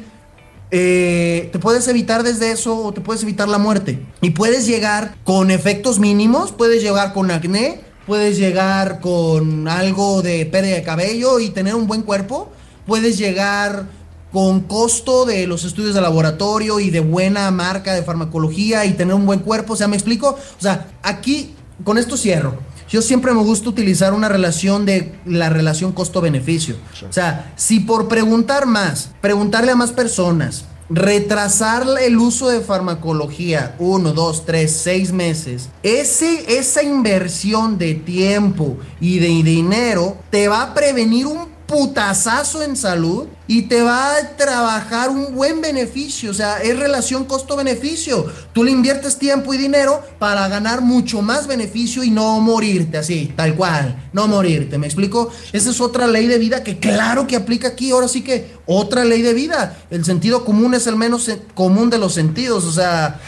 Eh, te puedes evitar desde eso o te puedes evitar la muerte. Y puedes llegar con efectos mínimos, puedes llegar con acné, puedes llegar con algo de pérdida de cabello y tener un buen cuerpo, puedes llegar con costo de los estudios de laboratorio y de buena marca de farmacología y tener un buen cuerpo. O sea, ¿me explico? O sea, aquí, con esto cierro. Yo siempre me gusta utilizar una relación de la relación costo-beneficio. O sea, si por preguntar más, preguntarle a más personas, retrasar el uso de farmacología uno, dos, tres, seis meses, ese, esa inversión de tiempo y de dinero te va a prevenir un putazazo en salud y te va a trabajar un buen beneficio. O sea, es relación costo-beneficio. Tú le inviertes tiempo y dinero para ganar mucho más beneficio y no morirte así, tal cual. No morirte, ¿me explico? Esa es otra ley de vida que claro que aplica aquí. Ahora sí que otra ley de vida. El sentido común es el menos común de los sentidos. O sea,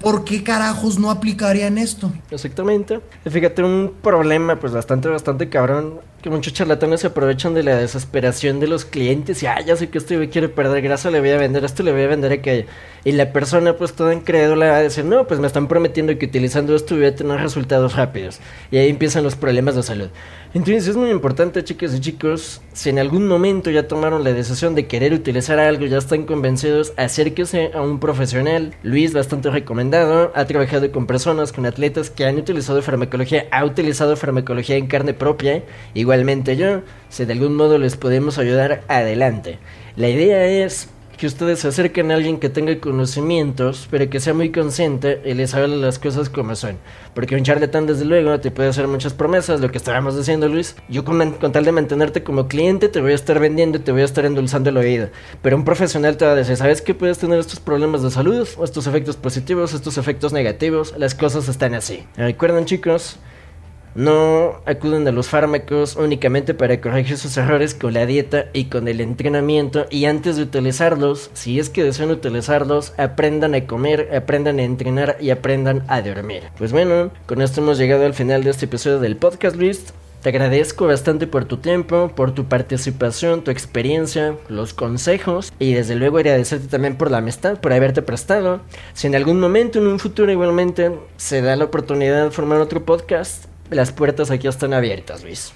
¿por qué carajos no aplicarían esto? Exactamente. Fíjate, un problema pues bastante, bastante cabrón que muchos charlatanes se aprovechan de la desesperación de los clientes y, ah, ya sé que esto quiere perder grasa, le voy a vender esto, le voy a vender aquello. Y la persona, pues toda incrédula, va a decir, no, pues me están prometiendo que utilizando esto voy a tener resultados rápidos. Y ahí empiezan los problemas de salud. Entonces es muy importante, chicas y chicos, si en algún momento ya tomaron la decisión de querer utilizar algo, ya están convencidos, acérquese a un profesional. Luis, bastante recomendado, ha trabajado con personas, con atletas que han utilizado farmacología, ha utilizado farmacología en carne propia, igual igualmente yo, si de algún modo les podemos ayudar, adelante. La idea es que ustedes se acerquen a alguien que tenga conocimientos, pero que sea muy consciente y les hable las cosas como son. Porque un charlatán, desde luego, te puede hacer muchas promesas, lo que estábamos diciendo, Luis. Yo, con, con, tal de mantenerte como cliente, te voy a estar vendiendo y te voy a estar endulzando el oído. Pero un profesional te va a decir: ¿Sabes que puedes tener estos problemas de salud? Estos efectos positivos, estos efectos negativos. Las cosas están así. Recuerden, chicos. No acuden a los fármacos únicamente para corregir sus errores con la dieta y con el entrenamiento y antes de utilizarlos, si es que desean utilizarlos, aprendan a comer, aprendan a entrenar y aprendan a dormir. Pues bueno, con esto hemos llegado al final de este episodio del podcast list. Te agradezco bastante por tu tiempo, por tu participación, tu experiencia, los consejos y desde luego agradecerte también por la amistad, por haberte prestado. Si en algún momento en un futuro igualmente se da la oportunidad de formar otro podcast, las puertas aquí están abiertas, Luis.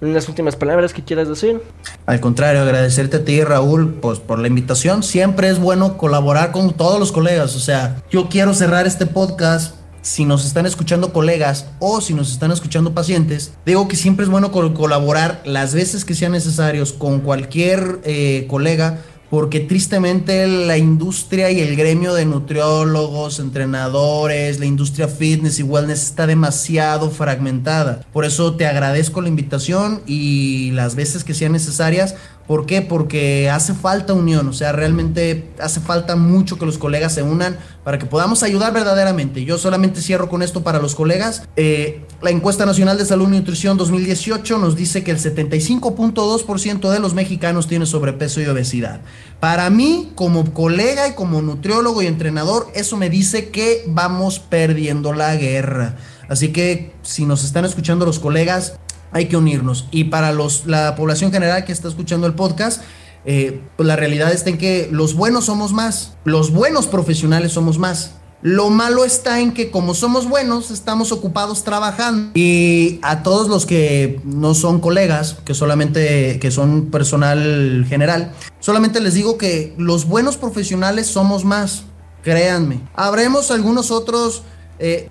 ¿Unas últimas palabras que quieras decir? Al contrario, agradecerte a ti, Raúl, pues por la invitación. Siempre es bueno colaborar con todos los colegas. O sea, yo quiero cerrar este podcast. Si nos están escuchando colegas o si nos están escuchando pacientes, digo que siempre es bueno colaborar las veces que sean necesarios con cualquier eh, colega porque tristemente la industria y el gremio de nutriólogos, entrenadores, la industria fitness y wellness está demasiado fragmentada. Por eso te agradezco la invitación y las veces que sean necesarias ¿Por qué? Porque hace falta unión, o sea, realmente hace falta mucho que los colegas se unan para que podamos ayudar verdaderamente. Yo solamente cierro con esto para los colegas. Eh, la encuesta nacional de salud y nutrición 2018 nos dice que el 75.2% de los mexicanos tiene sobrepeso y obesidad. Para mí, como colega y como nutriólogo y entrenador, eso me dice que vamos perdiendo la guerra. Así que si nos están escuchando los colegas, hay que unirnos. Y para los, la población general que está escuchando el podcast, eh, pues la realidad está en que los buenos somos más, los buenos profesionales somos más. Lo malo está en que como somos buenos, estamos ocupados trabajando. Y a todos los que no son colegas, que solamente que son personal general, solamente les digo que los buenos profesionales somos más. Créanme. Habremos algunos otros... Eh,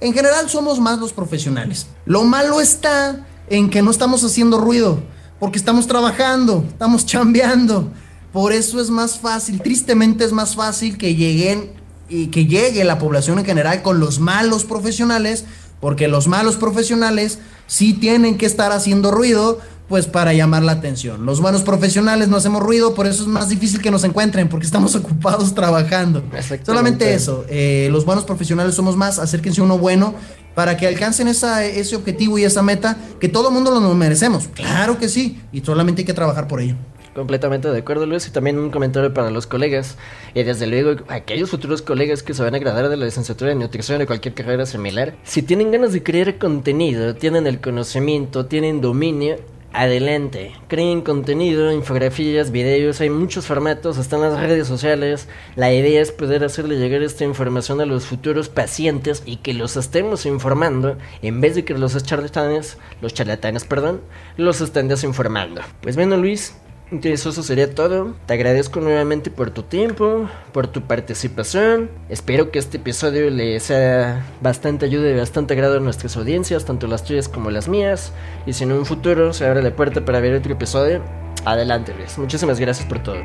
en general somos más los profesionales. Lo malo está en que no estamos haciendo ruido, porque estamos trabajando, estamos chambeando. Por eso es más fácil, tristemente es más fácil que lleguen y que llegue la población en general con los malos profesionales, porque los malos profesionales sí tienen que estar haciendo ruido pues para llamar la atención. Los buenos profesionales no hacemos ruido, por eso es más difícil que nos encuentren, porque estamos ocupados trabajando. Solamente eso, eh, los buenos profesionales somos más, acérquense a uno bueno para que alcancen esa, ese objetivo y esa meta que todo mundo lo merecemos. Claro que sí, y solamente hay que trabajar por ello. Completamente de acuerdo, Luis. Y también un comentario para los colegas. Y desde luego, aquellos futuros colegas que se van a agradar de la licenciatura de nutrición o cualquier carrera similar. Si tienen ganas de crear contenido, tienen el conocimiento, tienen dominio, adelante. Creen contenido, infografías, videos, hay muchos formatos, están las redes sociales. La idea es poder hacerle llegar esta información a los futuros pacientes y que los estemos informando en vez de que los charlatanes, los charlatanes, perdón, los estén desinformando. Pues bueno, Luis, entonces eso sería todo. Te agradezco nuevamente por tu tiempo, por tu participación. Espero que este episodio le sea bastante ayuda y bastante agrado a nuestras audiencias, tanto las tuyas como las mías. Y si en un futuro se abre la puerta para ver otro episodio, adelante Luis. Muchísimas gracias por todo.